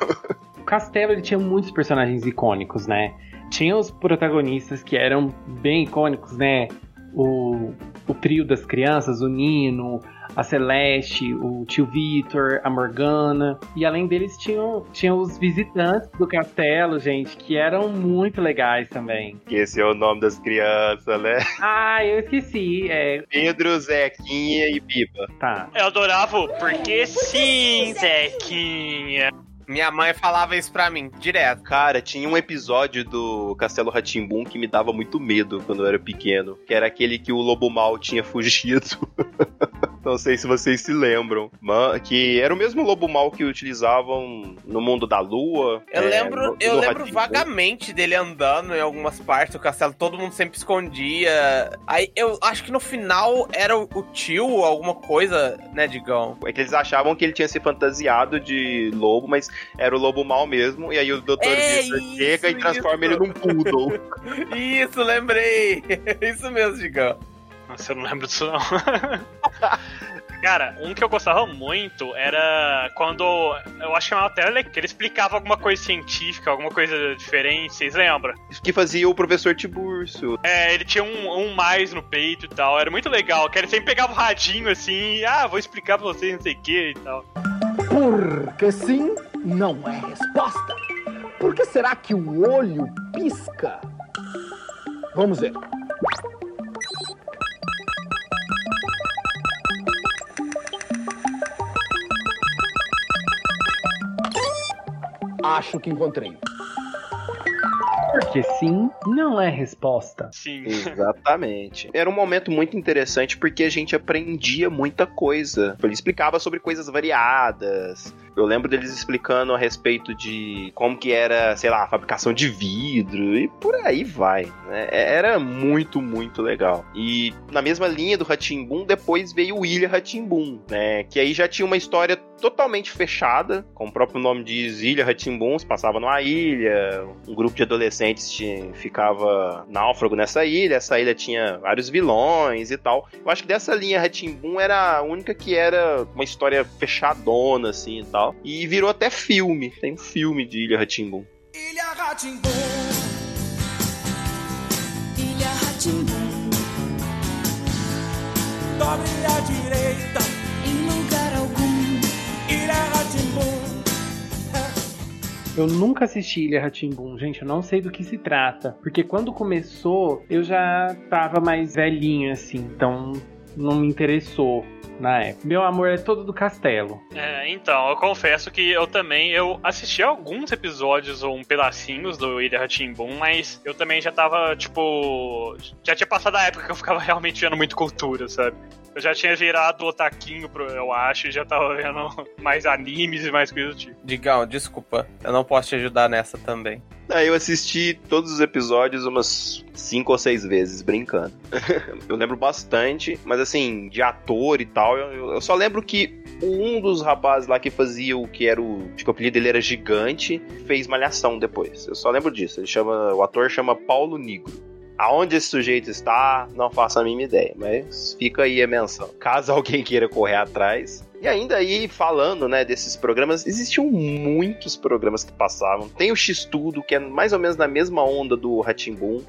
O Castelo ele tinha muitos personagens icônicos, né? Tinha os protagonistas que eram bem icônicos, né? O, o trio das crianças, o Nino, a Celeste, o tio Vitor, a Morgana. E além deles tinham, tinham os visitantes do castelo, gente, que eram muito legais também. Que esse é o nome das crianças, né? Ah, eu esqueci. É, Pedro, Zequinha e Biba. tá. Eu adorava o Porque sim, Zequinha. Minha mãe falava isso pra mim, direto. Cara, tinha um episódio do Castelo Ratimbum que me dava muito medo quando eu era pequeno. Que era aquele que o Lobo Mal tinha fugido. Não sei se vocês se lembram. Que era o mesmo Lobo Mal que utilizavam no mundo da lua. Eu é, lembro, no- eu lembro Rá-Tim-Bum. vagamente dele andando em algumas partes do castelo, todo mundo sempre escondia. Aí eu acho que no final era o, o tio, alguma coisa, né, Digão? É que eles achavam que ele tinha se fantasiado de lobo, mas era o lobo mal mesmo. E aí o Dr. É chega e transforma isso. ele num poodle. Isso, lembrei. Isso mesmo, Digão. Nossa, eu não lembro disso não. Cara, um que eu gostava muito era quando. Eu acho que chamava tele, que ele explicava alguma coisa científica, alguma coisa diferente, vocês lembram? que fazia o professor Tiburcio. É, ele tinha um, um mais no peito e tal, era muito legal, que ele sempre pegava o radinho assim, e, ah, vou explicar pra vocês não sei o que e tal. Porque sim não é resposta. Por que será que o olho pisca? Vamos ver. Acho que encontrei. Porque sim não é resposta. Sim. Exatamente. Era um momento muito interessante porque a gente aprendia muita coisa. Ele explicava sobre coisas variadas. Eu lembro deles explicando a respeito de como que era, sei lá, a fabricação de vidro e por aí vai. né? Era muito, muito legal. E na mesma linha do Ratimbum, depois veio o Ilha Ratimbum, né? Que aí já tinha uma história totalmente fechada, como o próprio nome diz, Ilha Ratimbum, se passava numa ilha, um grupo de adolescentes ficava náufrago nessa ilha, essa ilha tinha vários vilões e tal. Eu acho que dessa linha Ratimbum era a única que era uma história fechadona, assim e tal. E virou até filme, tem um filme de Ilha Ratimbum. Ilha Ratimbum. Ilha Ratimbum. Dobre à direita. Em lugar algum. Ilha Ratimbum. Eu nunca assisti Ilha Ratimbum, gente, eu não sei do que se trata. Porque quando começou, eu já tava mais velhinho, assim, então não me interessou na época. Meu amor é todo do castelo. É, então, eu confesso que eu também, eu assisti alguns episódios ou um pedacinhos do Ilha Ratimbum, mas eu também já tava, tipo, já tinha passado a época que eu ficava realmente vendo muito cultura, sabe? Eu já tinha virado otaquinho, pro- eu acho, e já tava vendo mais animes e mais coisas do tipo. Digão, desculpa, eu não posso te ajudar nessa também. Aí eu assisti todos os episódios umas cinco ou seis vezes, brincando. eu lembro bastante, mas assim, de ator e tal, eu, eu só lembro que um dos rapazes lá que fazia o que era o. Acho que o apelido dele era Gigante, fez malhação depois. Eu só lembro disso. Ele chama. O ator chama Paulo Negro. Aonde esse sujeito está, não faço a mínima ideia, mas fica aí a menção. Caso alguém queira correr atrás. E ainda aí, falando, né, desses programas, existiam muitos programas que passavam. Tem o X-Tudo, que é mais ou menos na mesma onda do Ratimbum.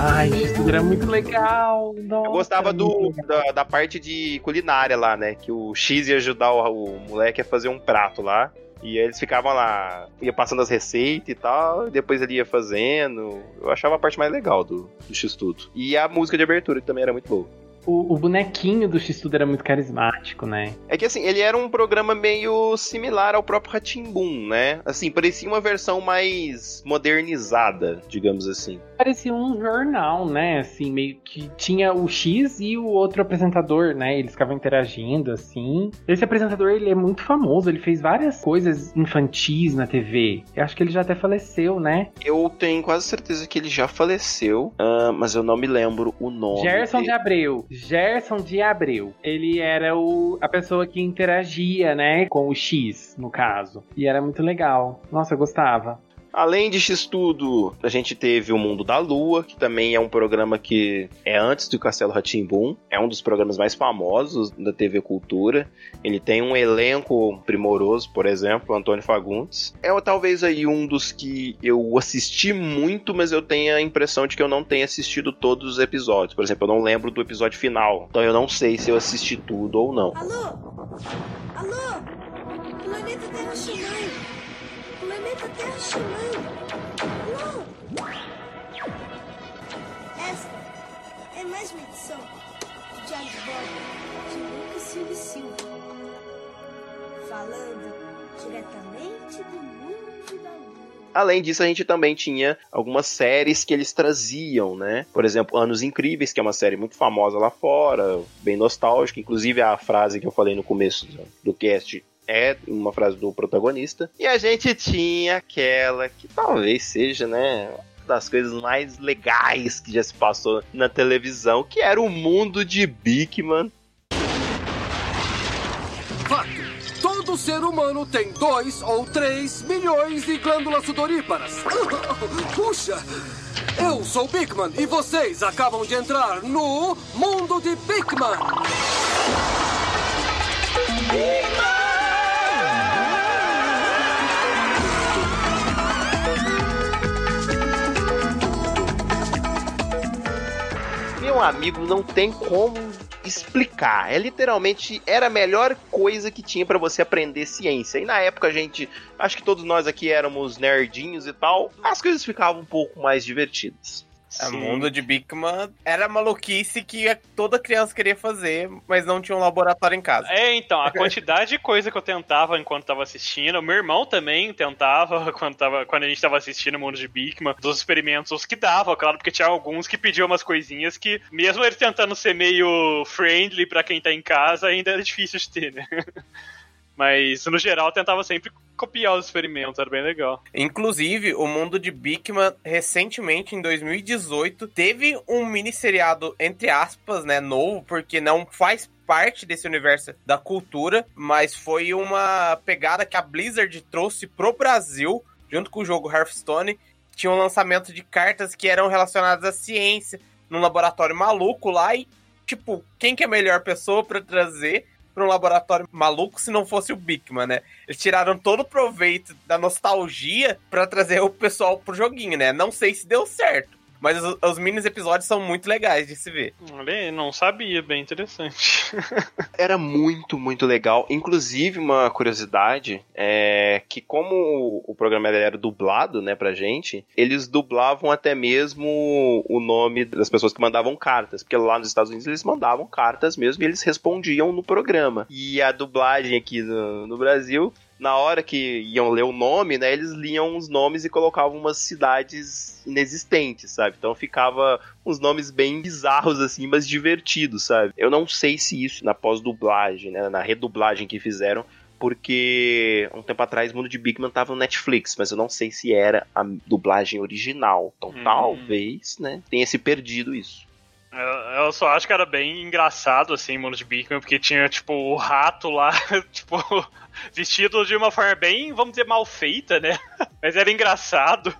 Ai, isso era muito legal. Nossa, Eu gostava do, da, da parte de culinária lá, né? Que o X ia ajudar o, o moleque a fazer um prato lá. E eles ficavam lá, ia passando as receitas e tal, e depois ele ia fazendo. Eu achava a parte mais legal do, do X-Tudo. E a música de abertura, que também era muito boa. O, o bonequinho do X-Tudo era muito carismático, né? É que assim, ele era um programa meio similar ao próprio Ratimbun, né? Assim, parecia uma versão mais modernizada, digamos assim. Parecia um jornal, né? Assim, meio que tinha o X e o outro apresentador, né? Eles ficavam interagindo, assim. Esse apresentador, ele é muito famoso, ele fez várias coisas infantis na TV. Eu acho que ele já até faleceu, né? Eu tenho quase certeza que ele já faleceu, ah, mas eu não me lembro o nome. Gerson dele. de Abreu. Gerson de Abreu. Ele era o, a pessoa que interagia, né? Com o X, no caso. E era muito legal. Nossa, eu gostava. Além de X-Tudo, a gente teve o Mundo da Lua, que também é um programa que é antes do Castelo Ratimbum. É um dos programas mais famosos da TV Cultura. Ele tem um elenco primoroso, por exemplo, Antônio Fagundes. É talvez aí um dos que eu assisti muito, mas eu tenho a impressão de que eu não tenho assistido todos os episódios. Por exemplo, eu não lembro do episódio final. Então eu não sei se eu assisti tudo ou não. Alô? Alô? Planeta Terra Terra chamando. Alô? Essa é mais uma edição de Bordo de Lucas Silva Silva. Falando diretamente do mundo da lua. Além disso, a gente também tinha algumas séries que eles traziam, né? Por exemplo, Anos Incríveis, que é uma série muito famosa lá fora, bem nostálgica. Inclusive, a frase que eu falei no começo do cast é uma frase do protagonista. E a gente tinha aquela que talvez seja, né? Das coisas mais legais que já se passou na televisão, que era o mundo de Bigman. Fato. Todo ser humano tem dois ou três milhões de glândulas sudoríparas. Puxa! Eu sou Bigman e vocês acabam de entrar no mundo de Bigman. Meu amigo, não tem como explicar. É literalmente era a melhor coisa que tinha pra você aprender ciência. E na época a gente, acho que todos nós aqui éramos nerdinhos e tal, as coisas ficavam um pouco mais divertidas. O mundo de Bigman era maluquice que toda criança queria fazer, mas não tinha um laboratório em casa. É, então, a quantidade de coisa que eu tentava enquanto tava assistindo, meu irmão também tentava quando, tava, quando a gente tava assistindo o Mundo de Bigman, dos experimentos que dava, claro, porque tinha alguns que pediam umas coisinhas que, mesmo ele tentando ser meio friendly pra quem tá em casa, ainda era difícil de ter, né? Mas, no geral, tentava sempre copiar os experimentos, era bem legal. Inclusive, o mundo de Bigman, recentemente, em 2018, teve um mini seriado, entre aspas, né, novo, porque não faz parte desse universo da cultura, mas foi uma pegada que a Blizzard trouxe pro Brasil, junto com o jogo Hearthstone. Tinha um lançamento de cartas que eram relacionadas à ciência, num laboratório maluco lá, e, tipo, quem que é a melhor pessoa para trazer para um laboratório maluco se não fosse o Bigman, né? Eles tiraram todo o proveito da nostalgia para trazer o pessoal pro joguinho, né? Não sei se deu certo, mas os, os mini episódios são muito legais de se ver. Olha aí, não sabia, bem interessante. Era muito, muito legal. Inclusive, uma curiosidade é que como o, o programa era dublado, né, pra gente, eles dublavam até mesmo o nome das pessoas que mandavam cartas, porque lá nos Estados Unidos eles mandavam cartas mesmo e eles respondiam no programa. E a dublagem aqui no, no Brasil na hora que iam ler o nome, né, eles liam os nomes e colocavam umas cidades inexistentes, sabe? Então ficava uns nomes bem bizarros assim, mas divertidos, sabe? Eu não sei se isso na pós-dublagem, né, na redublagem que fizeram, porque um tempo atrás o Mundo de Bigman tava no Netflix, mas eu não sei se era a dublagem original. Então Hum. talvez, né, tenha se perdido isso. Eu, só acho que era bem engraçado, assim, Mundo de Bigman, porque tinha, tipo, o rato lá, tipo, vestido de uma forma bem, vamos dizer, mal feita, né? Mas era engraçado.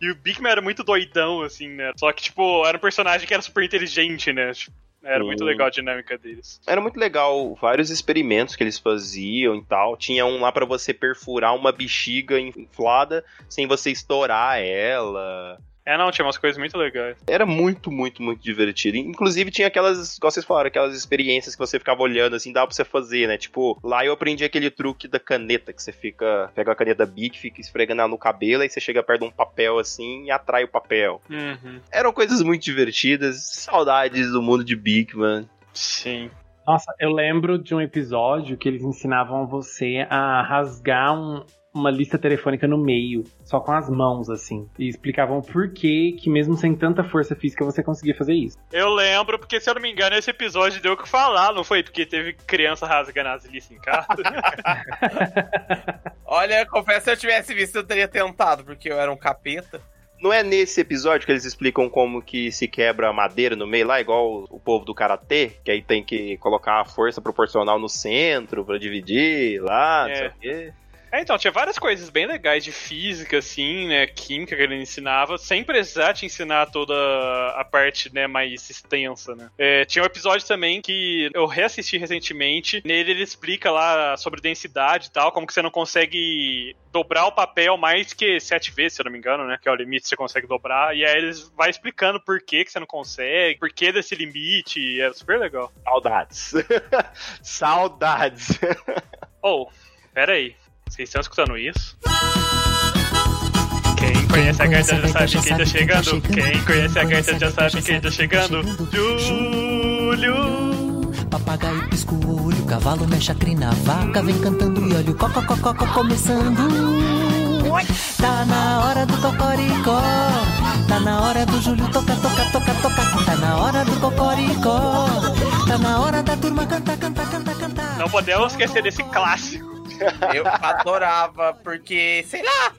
E o Bigman era muito doidão, assim, né? Só que, tipo, era um personagem que era super inteligente, né? Tipo, Era muito Hum. legal a dinâmica deles. Era muito legal vários experimentos que eles faziam e tal. Tinha um lá pra você perfurar uma bexiga inflada sem você estourar ela. É, não, tinha umas coisas muito legais. Era muito, muito, muito divertido. Inclusive tinha aquelas, igual vocês falaram, aquelas experiências que você ficava olhando assim, dava pra você fazer, né? Tipo, lá eu aprendi aquele truque da caneta, que você fica, pega a caneta Bic, fica esfregando ela no cabelo, aí você chega perto de um papel assim e atrai o papel. Uhum. Eram coisas muito divertidas, saudades do mundo de Bigman. Sim. Nossa, eu lembro de um episódio que eles ensinavam você a rasgar um- uma lista telefônica no meio, só com as mãos, assim. E explicavam por que, que mesmo sem tanta força física, você conseguia fazer isso. Eu lembro, porque se eu não me engano, esse episódio deu o que falar, não foi? Porque teve criança rasgando as listas em casa. Olha, confesso, se eu tivesse visto, eu teria tentado, porque eu era um capeta. Não é nesse episódio que eles explicam como que se quebra a madeira no meio lá, igual o, povo do karatê, que aí tem que colocar a força proporcional no centro pra dividir lá, não É. sei o quê. É, então, tinha várias coisas bem legais de física, assim, né, química que ele ensinava, sem precisar te ensinar toda a parte, né, mais extensa, né. É, tinha um episódio também que eu reassisti recentemente, nele ele explica lá sobre densidade e tal, como que você não consegue dobrar o papel mais que sete vezes, se eu não me engano, né, que é o limite que você consegue dobrar, e aí eles vai explicando por que que você não consegue, por que desse limite, e é super legal. Saudades. Saudades. Oh, pera aí. Vocês estão escutando isso? Quem conhece a gaita já sabe quem tá chegando. Quem conhece a gaita já sabe quem tá chegando. Júlio! Papagaio pisca o olho, cavalo mexe a crina, vaca vem cantando e olha o cocococó começando. Tá na hora do cocoricó, tá na hora do Júlio toca, toca, toca, toca, tá na hora do cocoricó, tá na hora da turma cantar, cantar, cantar, cantar. Não podemos esquecer desse clássico. Eu adorava, porque, sei lá,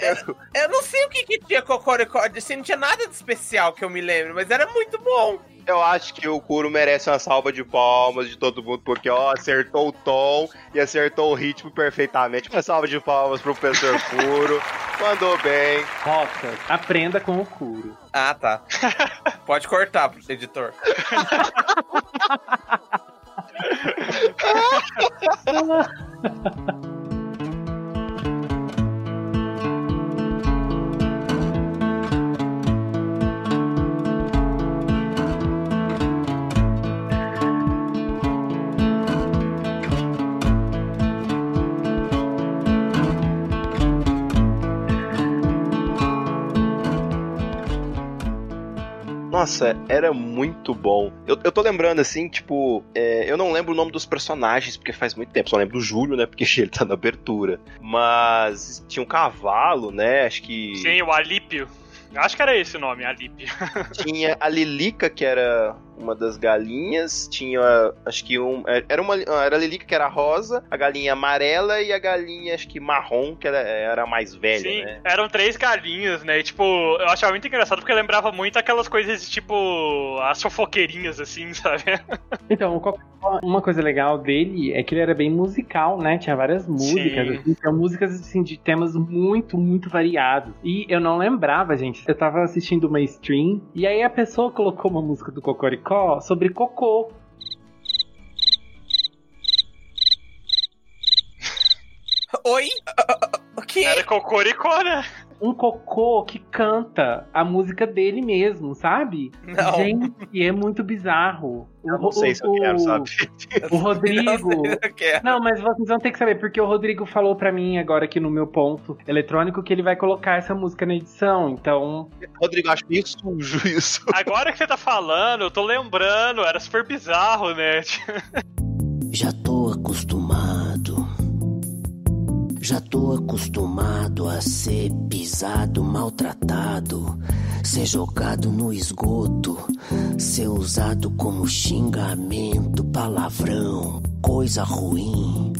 eu, eu não sei o que, que tinha Cocoricó, assim, não tinha nada de especial que eu me lembro, mas era muito bom. Eu acho que o Kuro merece uma salva de palmas de todo mundo, porque, ó, acertou o tom e acertou o ritmo perfeitamente. Uma salva de palmas pro professor Kuro. Mandou bem. Rota, aprenda com o Kuro. Ah, tá. Pode cortar, editor. Ha ha ha ha! Nossa, era muito bom. Eu, eu tô lembrando, assim, tipo, é, eu não lembro o nome dos personagens, porque faz muito tempo. Só lembro do Júlio, né? Porque ele tá na abertura. Mas tinha um cavalo, né? Acho que. Sim, o Alípio. Acho que era esse o nome, Alípio. Tinha a Lilica, que era uma das galinhas. Tinha, acho que um. Era uma era a Lilica, que era rosa, a galinha amarela e a galinha, acho que marrom, que era, era a mais velha, Sim, né? eram três galinhas, né? E, tipo, eu achava muito engraçado porque lembrava muito aquelas coisas de tipo as fofoqueirinhas, assim, sabe? Então, o Cocoricó, uma coisa legal dele é que ele era bem musical, né? Tinha várias músicas, Sim. assim, tinha músicas assim, de temas muito, muito variados. E eu não lembrava, gente. Eu tava assistindo uma stream e aí a pessoa colocou uma música do Sobre cocô. Oi? O que? Era Cocoricó, né? Um cocô que canta a música dele mesmo, sabe? Não. Gente, é muito bizarro. Eu não sei se eu quero, sabe? O Rodrigo. Não sei se eu quero. Não, mas vocês vão ter que saber, porque o Rodrigo falou pra mim agora aqui no meu ponto eletrônico que ele vai colocar essa música na edição. Então, Rodrigo, acho meio sujo isso. Agora que você tá falando, eu tô lembrando, era super bizarro, né? Já tô acostumado. Já tô acostumado a ser pisado, maltratado, ser jogado no esgoto, ser usado como xingamento, palavrão, coisa ruim.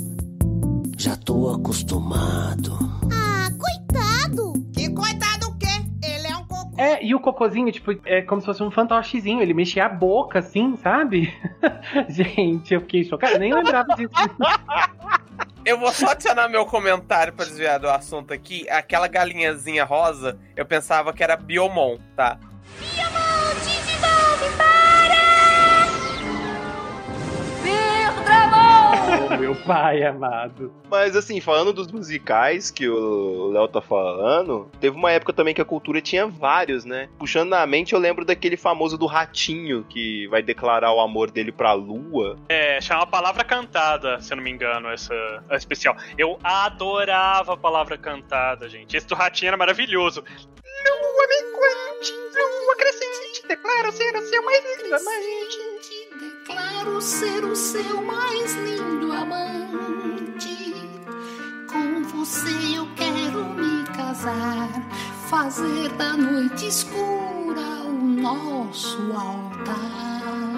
Já tô acostumado. Ah, coitado! Que coitado o quê? Ele é um cocô. é, e o cocôzinho, tipo, é como se fosse um fantochezinho, ele mexia a boca assim, sabe? Gente, eu fiquei chocado, nem lembrava disso. Eu vou só adicionar meu comentário pra desviar do assunto aqui. Aquela galinhazinha rosa, eu pensava que era Biomon, tá? Vir Dramon! Oh, pai amado. Mas assim, falando dos musicais que o Léo tá falando, teve uma época também que a cultura tinha vários, né? Puxando na mente, eu lembro daquele famoso do ratinho que vai declarar o amor dele pra lua. É, chama Palavra Cantada, se eu não me engano, essa, especial. Eu adorava a Palavra Cantada, gente. Esse do Ratinho era maravilhoso. Lua minguante, lua crescente, declaro ser o seu mais lindo amante. Declaro ser o seu mais lindo amante. Com você eu quero me casar, fazer da noite escura o nosso altar.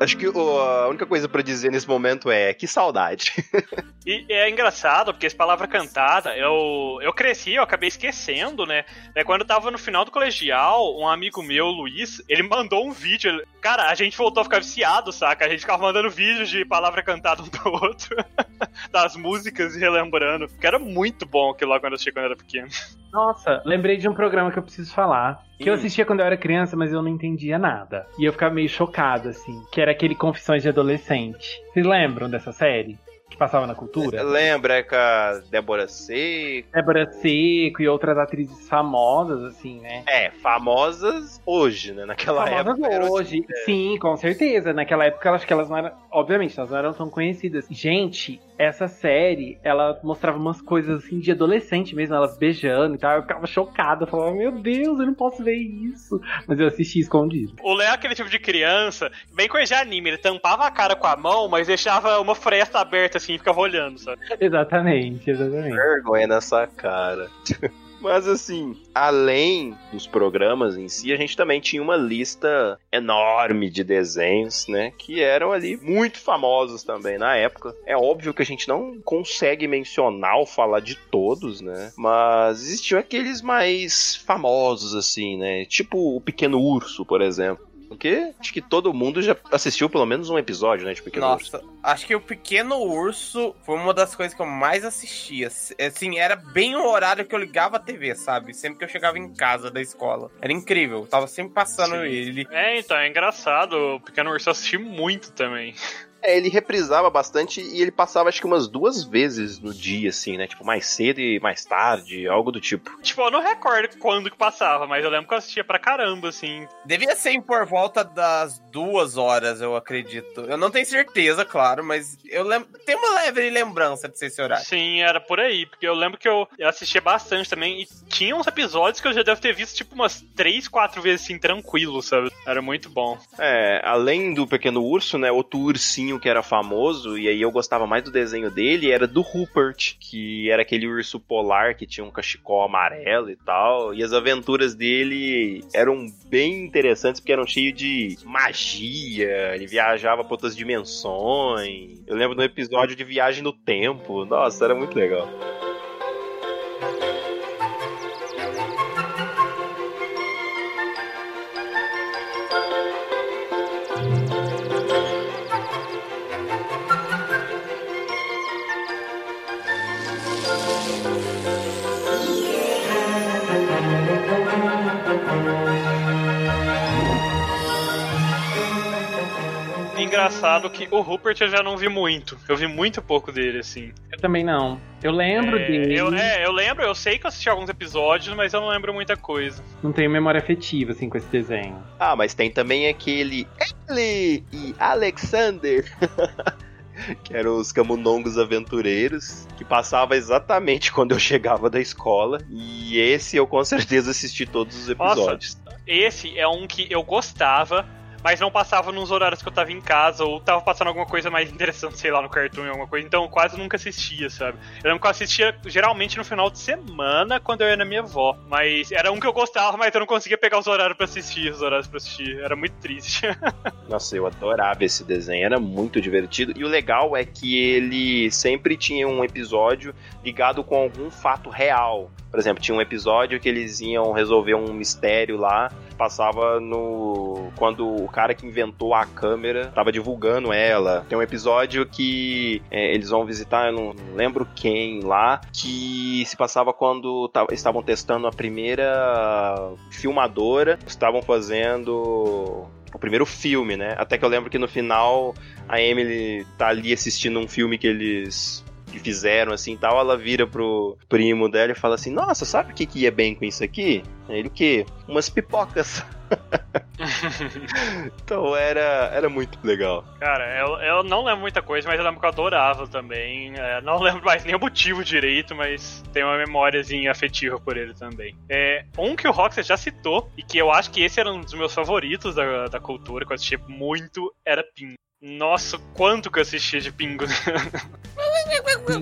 Acho que o- a única coisa pra dizer nesse momento é que saudade. E é engraçado, porque essa palavra cantada, eu, eu cresci, eu acabei esquecendo, né? É, quando eu tava no final do colegial, um amigo meu, Luiz, ele mandou um vídeo. ele- Cara, a gente voltou a ficar viciado, saca? A gente ficava mandando vídeos de palavra cantada um pro outro, das músicas e relembrando. Que era muito bom aquilo lá quando eu assisti quando eu era pequeno. Nossa, lembrei de um programa que eu preciso falar. Que eu Hum. assistia quando eu era criança, mas eu não entendia nada. E eu ficava meio chocado, assim. Que era aquele Confissões de Adolescente. Vocês lembram dessa série? Que passava na cultura? Lembra com a Débora Seco? Débora Seco e outras atrizes famosas, assim, né? É, famosas hoje, né? Naquela famosas época. hoje. Sim, com certeza. Naquela época, acho que elas não eram. Obviamente, elas não eram tão conhecidas. Gente, essa série, ela mostrava umas coisas assim de adolescente mesmo, elas beijando e tal. Eu ficava chocada. Eu falava, meu Deus, eu não posso ver isso. Mas eu assisti escondido. O Léo é aquele tipo de criança, bem coisa de anime, ele tampava a cara com a mão, mas deixava uma fresta aberta assim e ficava olhando, sabe? Exatamente, exatamente. Vergonha nessa cara. Mas assim, além dos programas em si, a gente também tinha uma lista enorme de desenhos, né? Que eram ali muito famosos também na época. É óbvio que a gente não consegue mencionar ou falar de todos, né? Mas existiam aqueles mais famosos, assim, né? Tipo o Pequeno Urso, por exemplo. Porque acho que todo mundo já assistiu pelo menos um episódio, né? De Pequeno Urso. Nossa, acho que o Pequeno Urso foi uma das coisas que eu mais assistia. Assim, era bem o horário que eu ligava a TV, sabe? Sempre que eu chegava em casa da escola. Era incrível, eu tava sempre passando Sim. ele. É, então, é engraçado. O Pequeno Urso eu assisti muito também. É, ele reprisava bastante e ele passava acho que umas duas vezes no dia, assim, né? Tipo, mais cedo e mais tarde, algo do tipo. Tipo, eu não recordo quando que passava, mas eu lembro que eu assistia pra caramba, assim. Devia ser em por volta das duas horas, eu acredito. Eu não tenho certeza, claro, mas eu lembro. Tem uma leve lembrança de ser esse horário. Sim, era por aí, porque eu lembro que eu, eu assistia bastante também, e tinha uns episódios que eu já devo ter visto, tipo, umas três, quatro vezes, assim, tranquilo, sabe? Era muito bom. É, além do Pequeno Urso, né? Outro ursinho que era famoso, e aí eu gostava mais do desenho dele, era do Rupert, que era aquele urso polar que tinha um cachecol amarelo e tal. E as aventuras dele eram bem interessantes porque eram cheios de magia, ele viajava para outras dimensões. Eu lembro do episódio de viagem no tempo. Nossa, era muito legal. Engraçado que o Rupert eu já não vi muito. Eu vi muito pouco dele, assim. Eu também não. Eu lembro É, dele. eu, é, eu lembro, eu sei que eu assisti alguns episódios, mas eu não lembro muita coisa. Não tenho memória afetiva, assim, com esse desenho. Ah, mas tem também aquele Ellie e Alexander. que eram os camundongos aventureiros, que passava exatamente quando eu chegava da escola. E esse eu com certeza assisti todos os episódios. Esse é um que eu gostava, mas não passava nos horários que eu tava em casa, ou tava passando alguma coisa mais interessante, sei lá, no cartoon, alguma coisa, então eu quase nunca assistia, sabe? Eu lembro que eu assistia geralmente no final de semana, quando eu ia na minha avó, mas era um que eu gostava, mas eu não conseguia pegar os horários pra assistir, os horários pra assistir, era muito triste. Nossa, eu adorava esse desenho, era muito divertido. E o legal é que ele sempre tinha um episódio ligado com algum fato real. Por exemplo, tinha um episódio que eles iam resolver um mistério lá, passava no. Quando o cara que inventou a câmera tava divulgando ela. Tem um episódio que é, eles vão visitar, eu não lembro quem lá, que se passava quando tava- estavam testando a primeira filmadora, estavam fazendo o primeiro filme, né? Até que eu lembro que no final a Emily tá ali assistindo um filme que eles que fizeram assim tal, ela vira pro primo dela e fala assim: Nossa, sabe o que, que ia bem com isso aqui? Ele o quê? Umas pipocas. então era, era muito legal. Cara, eu, eu não lembro muita coisa, mas eu lembro que eu adorava também. É, não lembro mais nem o motivo direito, mas tem uma memóriazinha afetiva por ele também. É, um que o Roxas já citou, e que eu acho que esse era um dos meus favoritos da, da cultura, que eu assistia muito, era Pingo. Nossa, quanto que eu assistia de Pingo.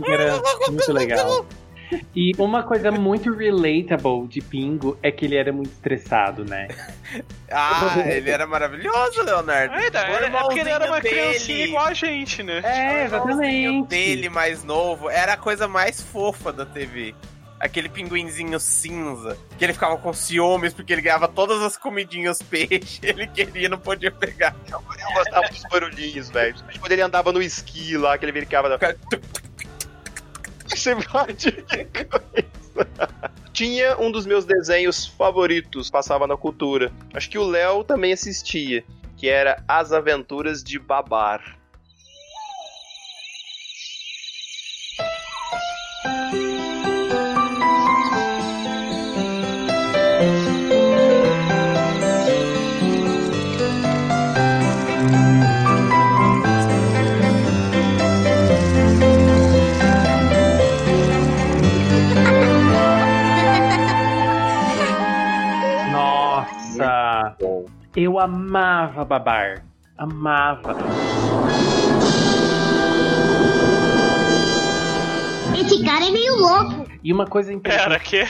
Era muito legal. E uma coisa muito relatable de Pingo é que ele era muito estressado, né? Ah, ele era maravilhoso, Leonardo. É, era, é porque ele era uma criancinha igual a gente, né? É, exatamente. dele mais novo era a coisa mais fofa da TV. Aquele pinguinzinho cinza, que ele ficava com ciúmes porque ele ganhava todas as comidinhas peixe, ele queria não podia pegar. Eu, eu gostava dos barulhinhos, velho. Quando ele andava no esqui lá, que ele ficava. Você pode que coisa. Tinha um dos meus desenhos favoritos, passava na cultura. Acho que o Léo também assistia, que era As Aventuras de Babar. Nossa! Eu amava babar. Amava. Esse cara é meio louco. E uma coisa interessante. Pera, que?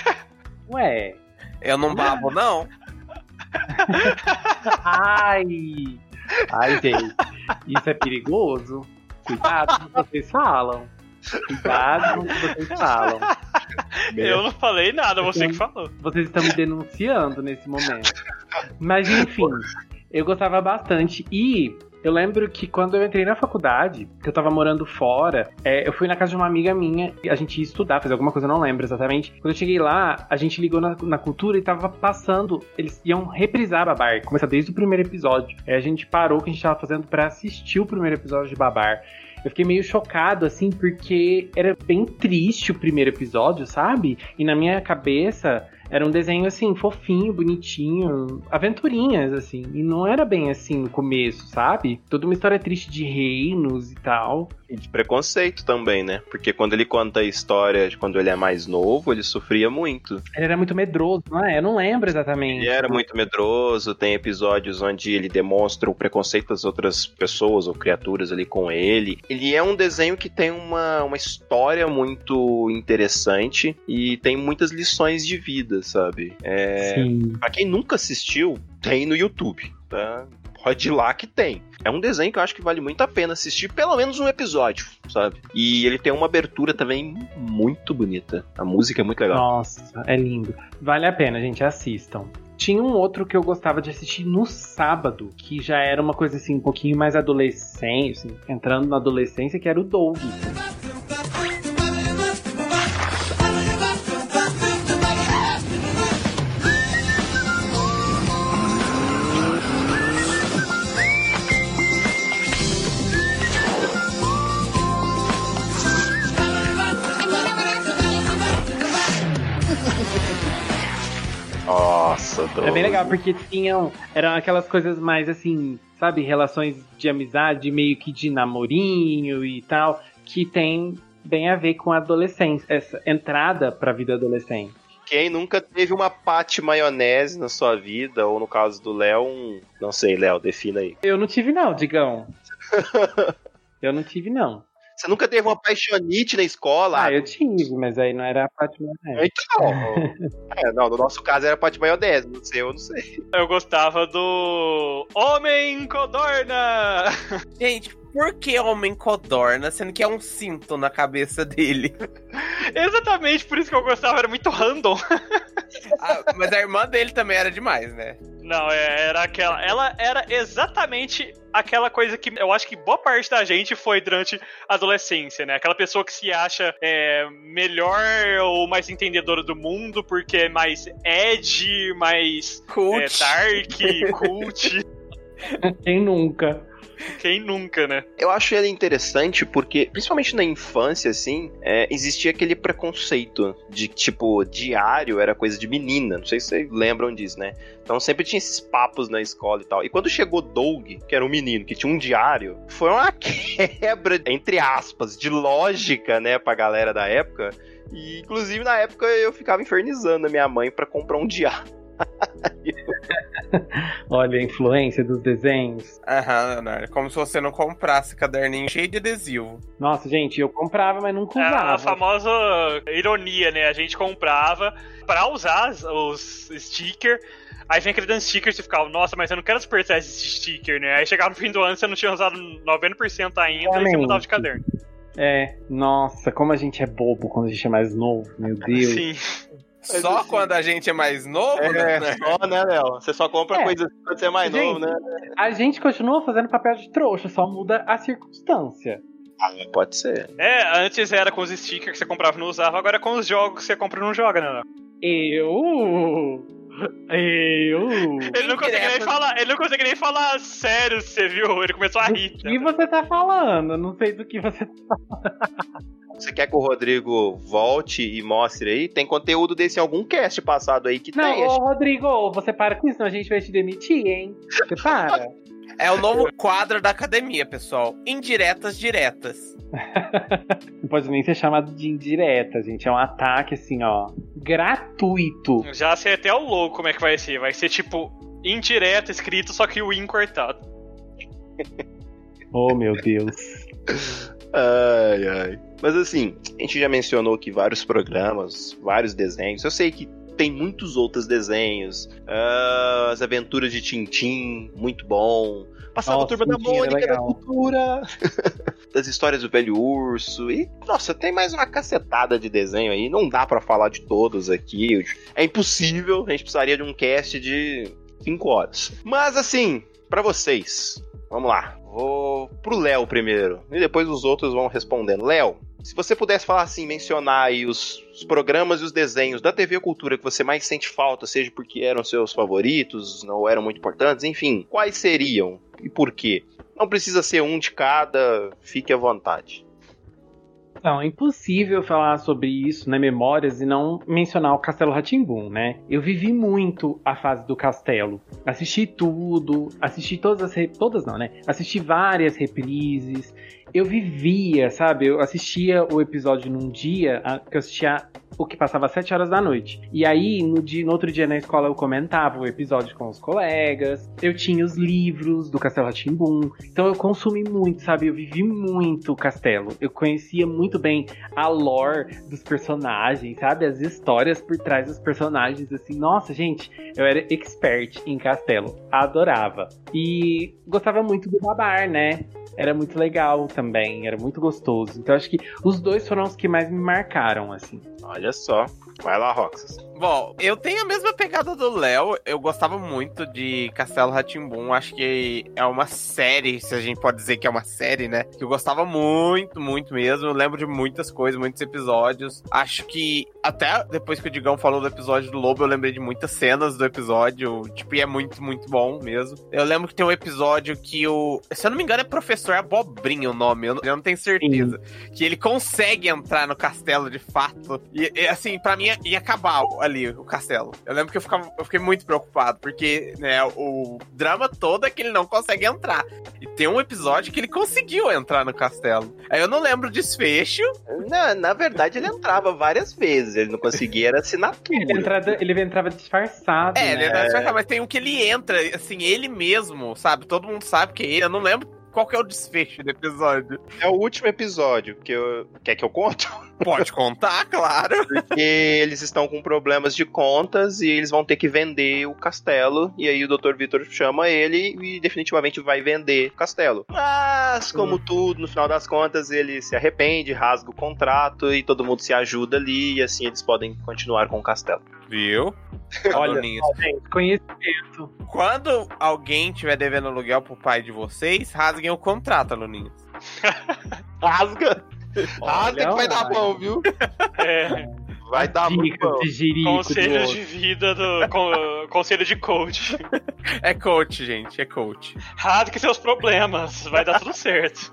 Ué. Eu não babo, não. Ai! Ai, gente. Isso é perigoso. Cuidado com o que vocês falam. Cuidado com o que vocês falam. Eu não falei nada, você que falou. Vocês estão me denunciando nesse momento. Mas enfim, eu gostava bastante. E eu lembro que quando eu entrei na faculdade, que eu tava morando fora, é, eu fui na casa de uma amiga minha, e a gente ia estudar, fazer alguma coisa, eu não lembro exatamente. Quando eu cheguei lá, a gente ligou na, na cultura e tava passando, eles iam reprisar Babar, começar desde o primeiro episódio. Aí a gente parou o que a gente tava fazendo pra assistir o primeiro episódio de Babar. Eu fiquei meio chocado, assim, porque era bem triste o primeiro episódio, sabe? E na minha cabeça era um desenho, assim, fofinho, bonitinho, aventurinhas, assim. E não era bem assim no começo, sabe? Toda uma história triste de reinos e tal. E de preconceito também, né? Porque quando ele conta a história de quando ele é mais novo, ele sofria muito. Ele era muito medroso, não é? Eu não lembro exatamente. Ele era muito medroso, tem episódios onde ele demonstra o preconceito das outras pessoas ou criaturas ali com ele. Ele é um desenho que tem uma, uma história muito interessante e tem muitas lições de vida, sabe? É, Sim. Pra quem nunca assistiu, tem no YouTube, tá? Pode ir lá que tem. É um desenho que eu acho que vale muito a pena assistir pelo menos um episódio, sabe? E ele tem uma abertura também muito bonita. A música é muito legal. Nossa, é lindo. Vale a pena, gente, assistam. Tinha um outro que eu gostava de assistir no sábado, que já era uma coisa assim, um pouquinho mais adolescente, assim, entrando na adolescência, que era o Doug. Nossa, É bem legal, porque tinham. Eram aquelas coisas mais assim, sabe? Relações de amizade, meio que de namorinho e tal, que tem bem a ver com a adolescência, essa entrada pra vida adolescente. Quem nunca teve uma pate maionese na sua vida, ou no caso do Léo, um. Não sei, Léo, defina aí. Eu não tive, não, Digão. eu não tive, não. Você nunca teve uma paixonite na escola? Ah, eu tive, mas aí não era a Fátima Maionese. Então. é, não, no nosso caso era pate maionese, não sei, eu não sei. Eu gostava do Homem Codorna! Gente, por que Homem Codorna, sendo que é um cinto na cabeça dele? Exatamente, por isso que eu gostava, era muito random. Ah, mas a irmã dele também era demais, né? Não, é, era aquela. Ela era exatamente aquela coisa que eu acho que boa parte da gente foi durante a adolescência, né? Aquela pessoa que se acha é, melhor ou mais entendedora do mundo porque é mais edgy, mais Cult. é, dark, cult. Quem nunca? Quem nunca, né? Eu acho ele interessante porque, principalmente na infância, assim, é, existia aquele preconceito de tipo, diário era coisa de menina. Não sei se vocês lembram disso, né? Então sempre tinha esses papos na escola e tal. E quando chegou Doug, que era um menino que tinha um diário, foi uma quebra, entre aspas, de lógica, né, pra galera da época. E, inclusive, na época eu ficava infernizando a minha mãe pra comprar um diário. Olha a influência dos desenhos. Aham, Leonardo. Como se você não comprasse caderninho cheio de adesivo. Nossa, gente, eu comprava, mas nunca É usava. a famosa ironia, né? A gente comprava pra usar os- os stickers. Aí vem aquele sticker e você ficava, nossa, mas eu não quero desperdiçar esse sticker, né? Aí chegava no fim do ano você não tinha usado 90% ainda e você Realmente. mudava de caderno. É, nossa, como a gente é bobo quando a gente é mais novo, meu Deus. Sim. Só quando a gente é mais novo, É, né? só, né, Léo? Você só compra É. coisas quando você é mais Gente, novo, né? A gente continua fazendo papel de trouxa, só muda a circunstância. Pode ser. É, antes era com os stickers que você comprava e não usava, agora é com os jogos que você compra e não joga, né? Léo? Eu. Eu. Ele não consegue nem falar, ele não consegue nem falar sério, você viu? Ele começou a rir. O que você tá falando? Eu Não sei do que você tá Você quer que o Rodrigo volte e mostre aí? Tem conteúdo desse em algum cast passado aí que Não, tem. ô Rodrigo, você para com isso, senão a gente vai te demitir, hein? Você para. É o novo quadro da academia, pessoal. Indiretas diretas. Não pode nem ser chamado de indireta, gente. É um ataque, assim, ó, gratuito. Já sei até o logo como é que vai ser. Vai ser tipo indireto escrito, só que o in cortado. Oh, meu Deus. Ai, ai. Mas assim, a gente já mencionou aqui vários programas, vários desenhos. Eu sei que tem muitos outros desenhos. Ah, as aventuras de Tintim, muito bom. Passava Nossa, a turma da Mônica da cultura. das histórias do velho urso. E, nossa, tem mais uma cacetada de desenho aí. Não dá pra falar de todos aqui. É impossível. A gente precisaria de um cast de 5 horas. Mas assim, pra vocês, vamos lá. Vou pro Léo primeiro. E depois os outros vão respondendo. Léo, se você pudesse falar assim, mencionar aí os, os programas e os desenhos da TV Cultura que você mais sente falta, seja porque eram seus favoritos, não eram muito importantes, enfim, quais seriam e por quê? Não precisa ser um de cada, fique à vontade. Não, é impossível falar sobre isso, né, memórias, e não mencionar o Castelo Ratimbum, né? Eu vivi muito a fase do castelo. Assisti tudo, assisti todas as. Re... Todas não, né? Assisti várias reprises. Eu vivia, sabe? Eu assistia o episódio num dia, que eu assistia o que passava às 7 horas da noite. E aí, no, dia, no outro dia na escola, eu comentava o episódio com os colegas. Eu tinha os livros do Castelo Ratimbum. Então eu consumi muito, sabe? Eu vivi muito o castelo. Eu conhecia muito bem a lore dos personagens, sabe? As histórias por trás dos personagens. Assim, nossa, gente, eu era expert em castelo. Adorava. E gostava muito do Babar, né? Era muito legal também, era muito gostoso. Então acho que os dois foram os que mais me marcaram, assim. Olha só. Vai lá, Roxas. Bom, eu tenho a mesma pegada do Léo. Eu gostava muito de Castelo Ratimbum. Acho que é uma série, se a gente pode dizer que é uma série, né? Que eu gostava muito, muito mesmo. Eu lembro de muitas coisas, muitos episódios. Acho que até depois que o Digão falou do episódio do Lobo, eu lembrei de muitas cenas do episódio. Tipo, e é muito, muito bom mesmo. Eu lembro que tem um episódio que o. Se eu não me engano, é Professor Abobrinha o nome. Eu não, eu não tenho certeza. Que ele consegue entrar no castelo de fato. E, e, assim, pra mim ia acabar ali o castelo. Eu lembro que eu, ficava, eu fiquei muito preocupado, porque né, o drama todo é que ele não consegue entrar. E tem um episódio que ele conseguiu entrar no castelo. Aí eu não lembro o desfecho. Na, na verdade, ele entrava várias vezes. Ele não conseguia, era assinatura. Ele, entrava, ele entrava disfarçado. É, né? ele é disfarçado, mas tem um que ele entra, assim, ele mesmo, sabe? Todo mundo sabe que é ele. Eu não lembro qual que é o desfecho do episódio. É o último episódio que eu. Quer que eu conto? Pode contar, claro. Porque eles estão com problemas de contas e eles vão ter que vender o castelo. E aí o Dr. Vitor chama ele e definitivamente vai vender o castelo. Mas, como tudo, no final das contas, ele se arrepende, rasga o contrato e todo mundo se ajuda ali. E assim eles podem continuar com o castelo. Viu? Olha, gente, conhecimento. Quando alguém tiver devendo aluguel pro pai de vocês, rasguem o contrato, aluninhos. Rasga! Rasga que vai dar vai. bom, viu? É. Vai dar muito Dicas bom. de jirico do Conselho outro. de vida do. con- conselho de coach. É coach, gente, é coach. Rasgue seus problemas, vai dar tudo certo.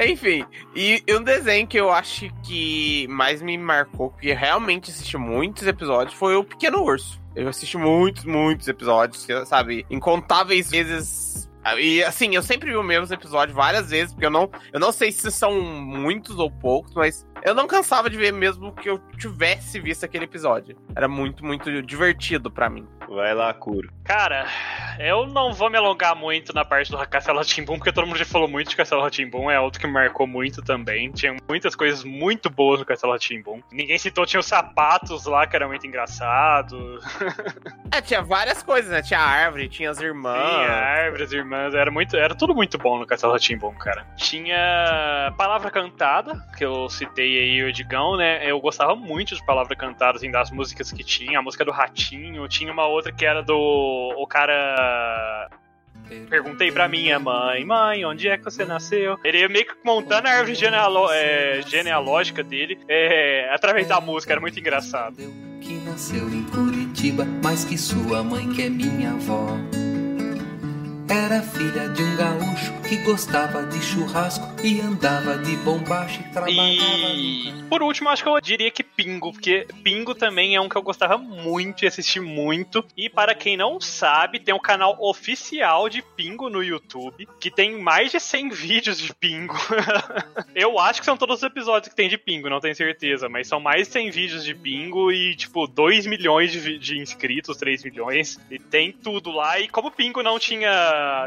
Enfim, e um desenho que eu acho que mais me marcou, que realmente assisti muitos episódios, foi o Pequeno Urso. Eu assisti muitos, muitos episódios, sabe? Incontáveis vezes. E assim, eu sempre vi o mesmo episódio várias vezes, porque eu não, eu não sei se são muitos ou poucos, mas eu não cansava de ver mesmo que eu tivesse visto aquele episódio. Era muito, muito divertido pra mim. Vai lá, Curo. Cara, eu não vou me alongar muito na parte do Castelo Ratimbum, porque todo mundo já falou muito de Castelo Ratimbum, é outro que me marcou muito também. Tinha muitas coisas muito boas no Castelo Ratimbum. Ninguém citou, tinha os sapatos lá, que era muito engraçado. É, tinha várias coisas, né? Tinha a árvore, tinha as irmãs. Tinha árvores, irmãs, era muito, era tudo muito bom no Castelo Ratimbum, cara. Tinha Palavra Cantada, que eu citei aí o Edigão, né? Eu gostava muito de Palavra Cantada, assim, das músicas que tinha, a música do Ratinho, tinha uma outra que era do o cara Perguntei pra minha mãe, mãe, onde é que você nasceu? Ele ia meio que montando a árvore genealo- é, genealógica dele é, através da música, era muito engraçado. que nasceu em Curitiba, mas que sua mãe, que é minha avó, era filha de um gaúcho que gostava de churrasco e andava de bombacha e trabalhava. E por último, acho que eu diria que Pingo, porque Pingo também é um que eu gostava muito e assisti muito. E para quem não sabe, tem um canal oficial de Pingo no YouTube, que tem mais de 100 vídeos de Pingo. eu acho que são todos os episódios que tem de Pingo, não tenho certeza, mas são mais de 100 vídeos de Pingo e, tipo, 2 milhões de, de inscritos, 3 milhões. E tem tudo lá. E como Pingo não tinha,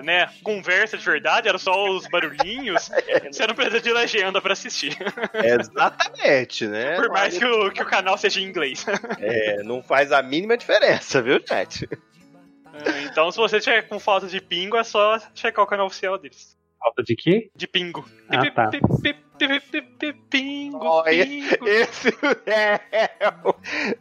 né, conversa de verdade, era só os barulhinhos, você não precisa de legenda pra assistir. Exatamente, né? Por mais que o, que o canal seja em inglês. É, não faz a mínima diferença, viu, chat? então, se você tiver com falta de pingo, é só checar o canal oficial deles. Falta de quê? De pingo. Ah, tá. Pingo, Olha, pingo. esse é.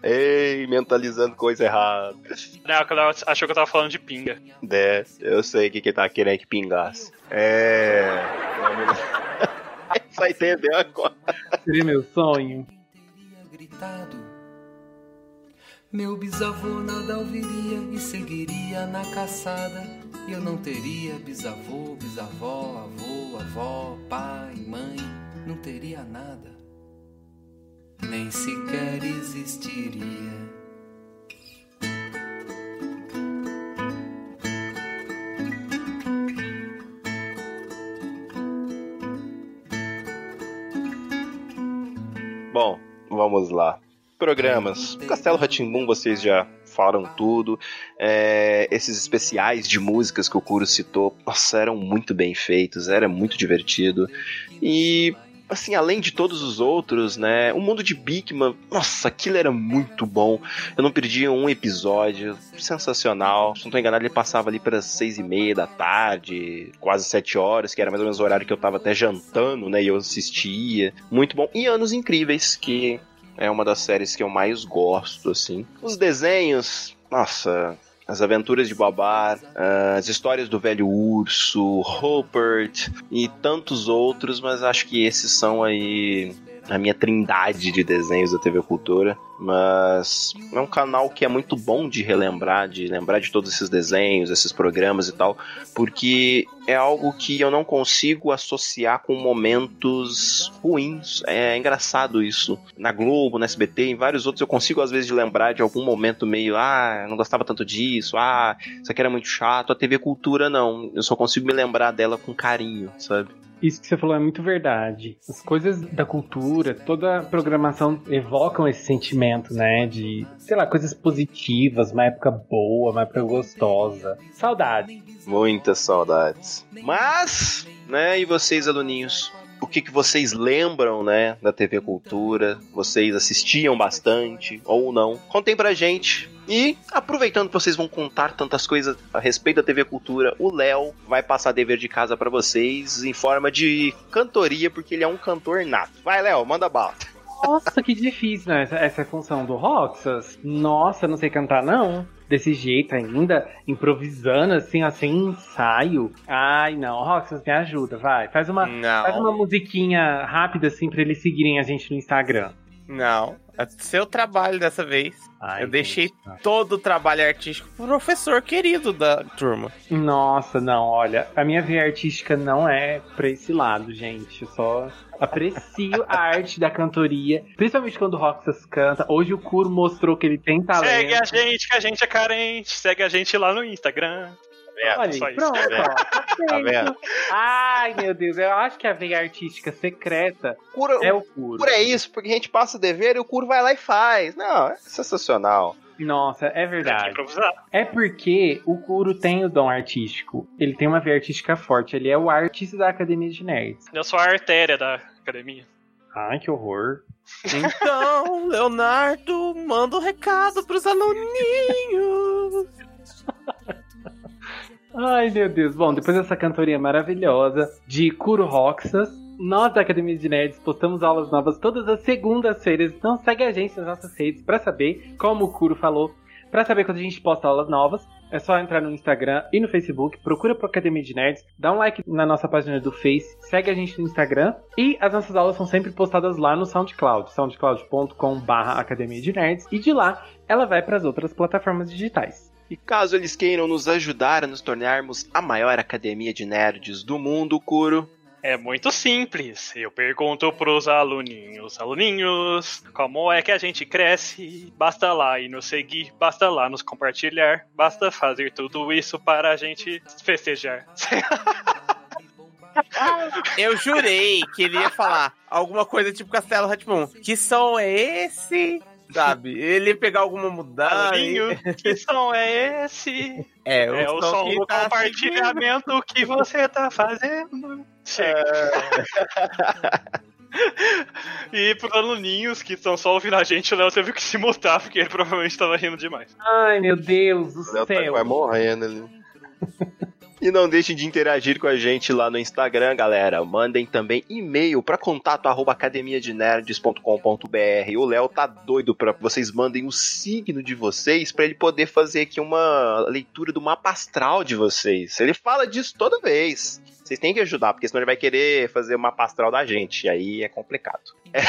Ei, mentalizando coisa errada. Não, a Cléo achou que eu tava falando de pinga. É, eu sei o que que tá querendo que pingasse. É. Só entendeu agora. Seria meu sonho. gritado. Meu bisavô nada ouviria e seguiria na caçada. E eu não teria bisavô, bisavó, avô, avó, pai, mãe, não teria nada. Nem sequer existiria. Bom, vamos lá. Programas. Castelo Ratimbum, vocês já falaram tudo. É, esses especiais de músicas que o Kuro citou, nossa, eram muito bem feitos, era muito divertido. E, assim, além de todos os outros, né? O mundo de Bigman, nossa, aquilo era muito bom. Eu não perdia um episódio, sensacional. Se não tô enganado, ele passava ali para seis e meia da tarde, quase sete horas, que era mais ou menos o horário que eu tava até jantando, né? E eu assistia. Muito bom. E Anos Incríveis, que é uma das séries que eu mais gosto, assim. Os desenhos, nossa, as aventuras de Babar, ah, as histórias do velho urso, Rupert e tantos outros, mas acho que esses são aí a minha trindade de desenhos da TV Cultura. Mas é um canal que é muito bom de relembrar, de lembrar de todos esses desenhos, esses programas e tal, porque é algo que eu não consigo associar com momentos ruins. É engraçado isso. Na Globo, na SBT, em vários outros eu consigo às vezes lembrar de algum momento meio, ah, não gostava tanto disso, ah, isso aqui era muito chato. A TV Cultura não, eu só consigo me lembrar dela com carinho, sabe? Isso que você falou é muito verdade. As coisas da cultura, toda a programação evocam esse sentimento, né? De, sei lá, coisas positivas, uma época boa, uma época gostosa. Saudade. Muitas saudades. Mas, né, e vocês, aluninhos? O que, que vocês lembram, né, da TV Cultura? Vocês assistiam bastante ou não? Contem pra gente. E, aproveitando que vocês vão contar tantas coisas a respeito da TV Cultura, o Léo vai passar dever de casa pra vocês em forma de cantoria, porque ele é um cantor nato. Vai, Léo, manda bala. Nossa, que difícil, né? Essa, essa função do Roxas. Nossa, não sei cantar, não. Desse jeito ainda, improvisando, assim, ó, sem ensaio. Ai, não, Roxas, me ajuda, vai. Faz uma, Não. faz uma musiquinha rápida, assim, pra eles seguirem a gente no Instagram. Não, é seu trabalho dessa vez. Ai, eu deixei gente. todo o trabalho artístico pro professor querido da turma. Nossa, não, olha, a minha veia artística não é pra esse lado, gente. Eu só aprecio a arte da cantoria, principalmente quando o Roxas canta. Hoje o Kuro mostrou que ele tem talento. Segue a gente, que a gente é carente. Segue a gente lá no Instagram. Olha, só isso. pronto, Tá vendo? ó, tá Tá vendo? Ai, meu Deus, eu acho que a veia artística secreta Cura, é o Kuro. Por é isso, porque a gente passa o dever e o Curo vai lá e faz. Não, é sensacional. Nossa, é verdade. É porque o Kuro tem o dom artístico. Ele tem uma veia artística forte. Ele é o artista da Academia de Nerds. Eu sou a artéria da academia. Ai, que horror. Então, Leonardo, manda um recado pros aluninhos. Ai, meu Deus. Bom, depois dessa cantoria maravilhosa de Kuro Roxas, nós da Academia de Nerds postamos aulas novas todas as segundas-feiras. Então segue a gente nas nossas redes pra saber, como o Kuro falou, pra saber quando a gente posta aulas novas. É só entrar no Instagram e no Facebook, procura pro Academia de Nerds, dá um like na nossa página do Face, segue a gente no Instagram e as nossas aulas são sempre postadas lá no SoundCloud, soundcloud.com/barra Academia de Nerds, e de lá ela vai para as outras plataformas digitais. E caso eles queiram nos ajudar a nos tornarmos a maior academia de nerds do mundo, Curo, É muito simples. Eu pergunto pros aluninhos, aluninhos, como é que a gente cresce? Basta lá e nos seguir, basta lá nos compartilhar, basta fazer tudo isso para a gente festejar. Eu jurei que ele ia falar alguma coisa tipo Castelo Ratibum. Que som é esse? Sabe? Ele ia pegar alguma mudança. Aluninho, que som é esse? É, É o som que do tá compartilhamento que você tá fazendo. Chega. E pros aluninhos que estão só ouvindo a gente, o Léo teve que se mutar, porque ele provavelmente tava rindo demais. Ai, meu Deus do o Léo tá céu. quase morrendo ali. E não deixem de interagir com a gente lá no Instagram, galera. Mandem também e-mail para contato arroba academiadenerds.com.br. O Léo tá doido para que vocês mandem o signo de vocês para ele poder fazer aqui uma leitura do mapa astral de vocês. Ele fala disso toda vez. Vocês têm que ajudar, porque senão ele vai querer fazer o mapa astral da gente. E aí é complicado.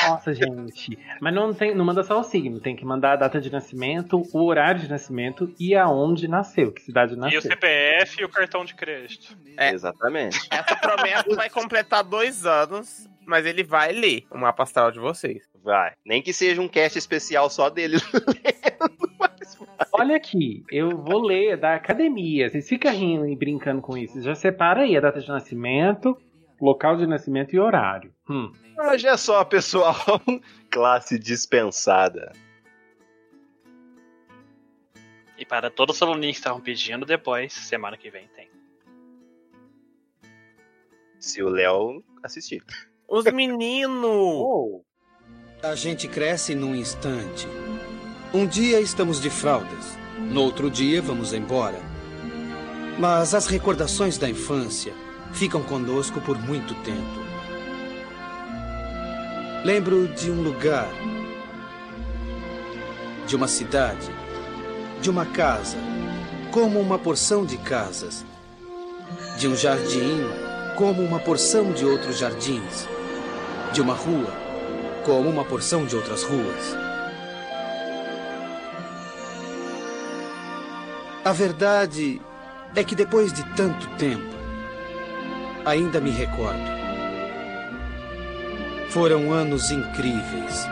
Nossa, gente. Mas não, tem, não manda só o signo, tem que mandar a data de nascimento, o horário de nascimento e aonde nasceu, que cidade E o nasceu. CPF e o cartão de crédito. É. Exatamente. Essa promessa vai completar dois anos, mas ele vai ler o mapa astral de vocês. Vai. Nem que seja um cast especial só dele. Olha aqui, eu vou ler da academia. Vocês ficam rindo e brincando com isso. Já separa aí a data de nascimento, local de nascimento e horário. Hum. Hoje é só, pessoal. Classe dispensada. E para todos os aluninhos que estavam pedindo, depois, semana que vem tem. Se o Léo assistir. Os meninos! A gente cresce num instante. Um dia estamos de fraldas, no outro dia vamos embora. Mas as recordações da infância ficam conosco por muito tempo. Lembro de um lugar, de uma cidade, de uma casa, como uma porção de casas, de um jardim, como uma porção de outros jardins, de uma rua, como uma porção de outras ruas. A verdade é que depois de tanto tempo, ainda me recordo. Foram anos incríveis.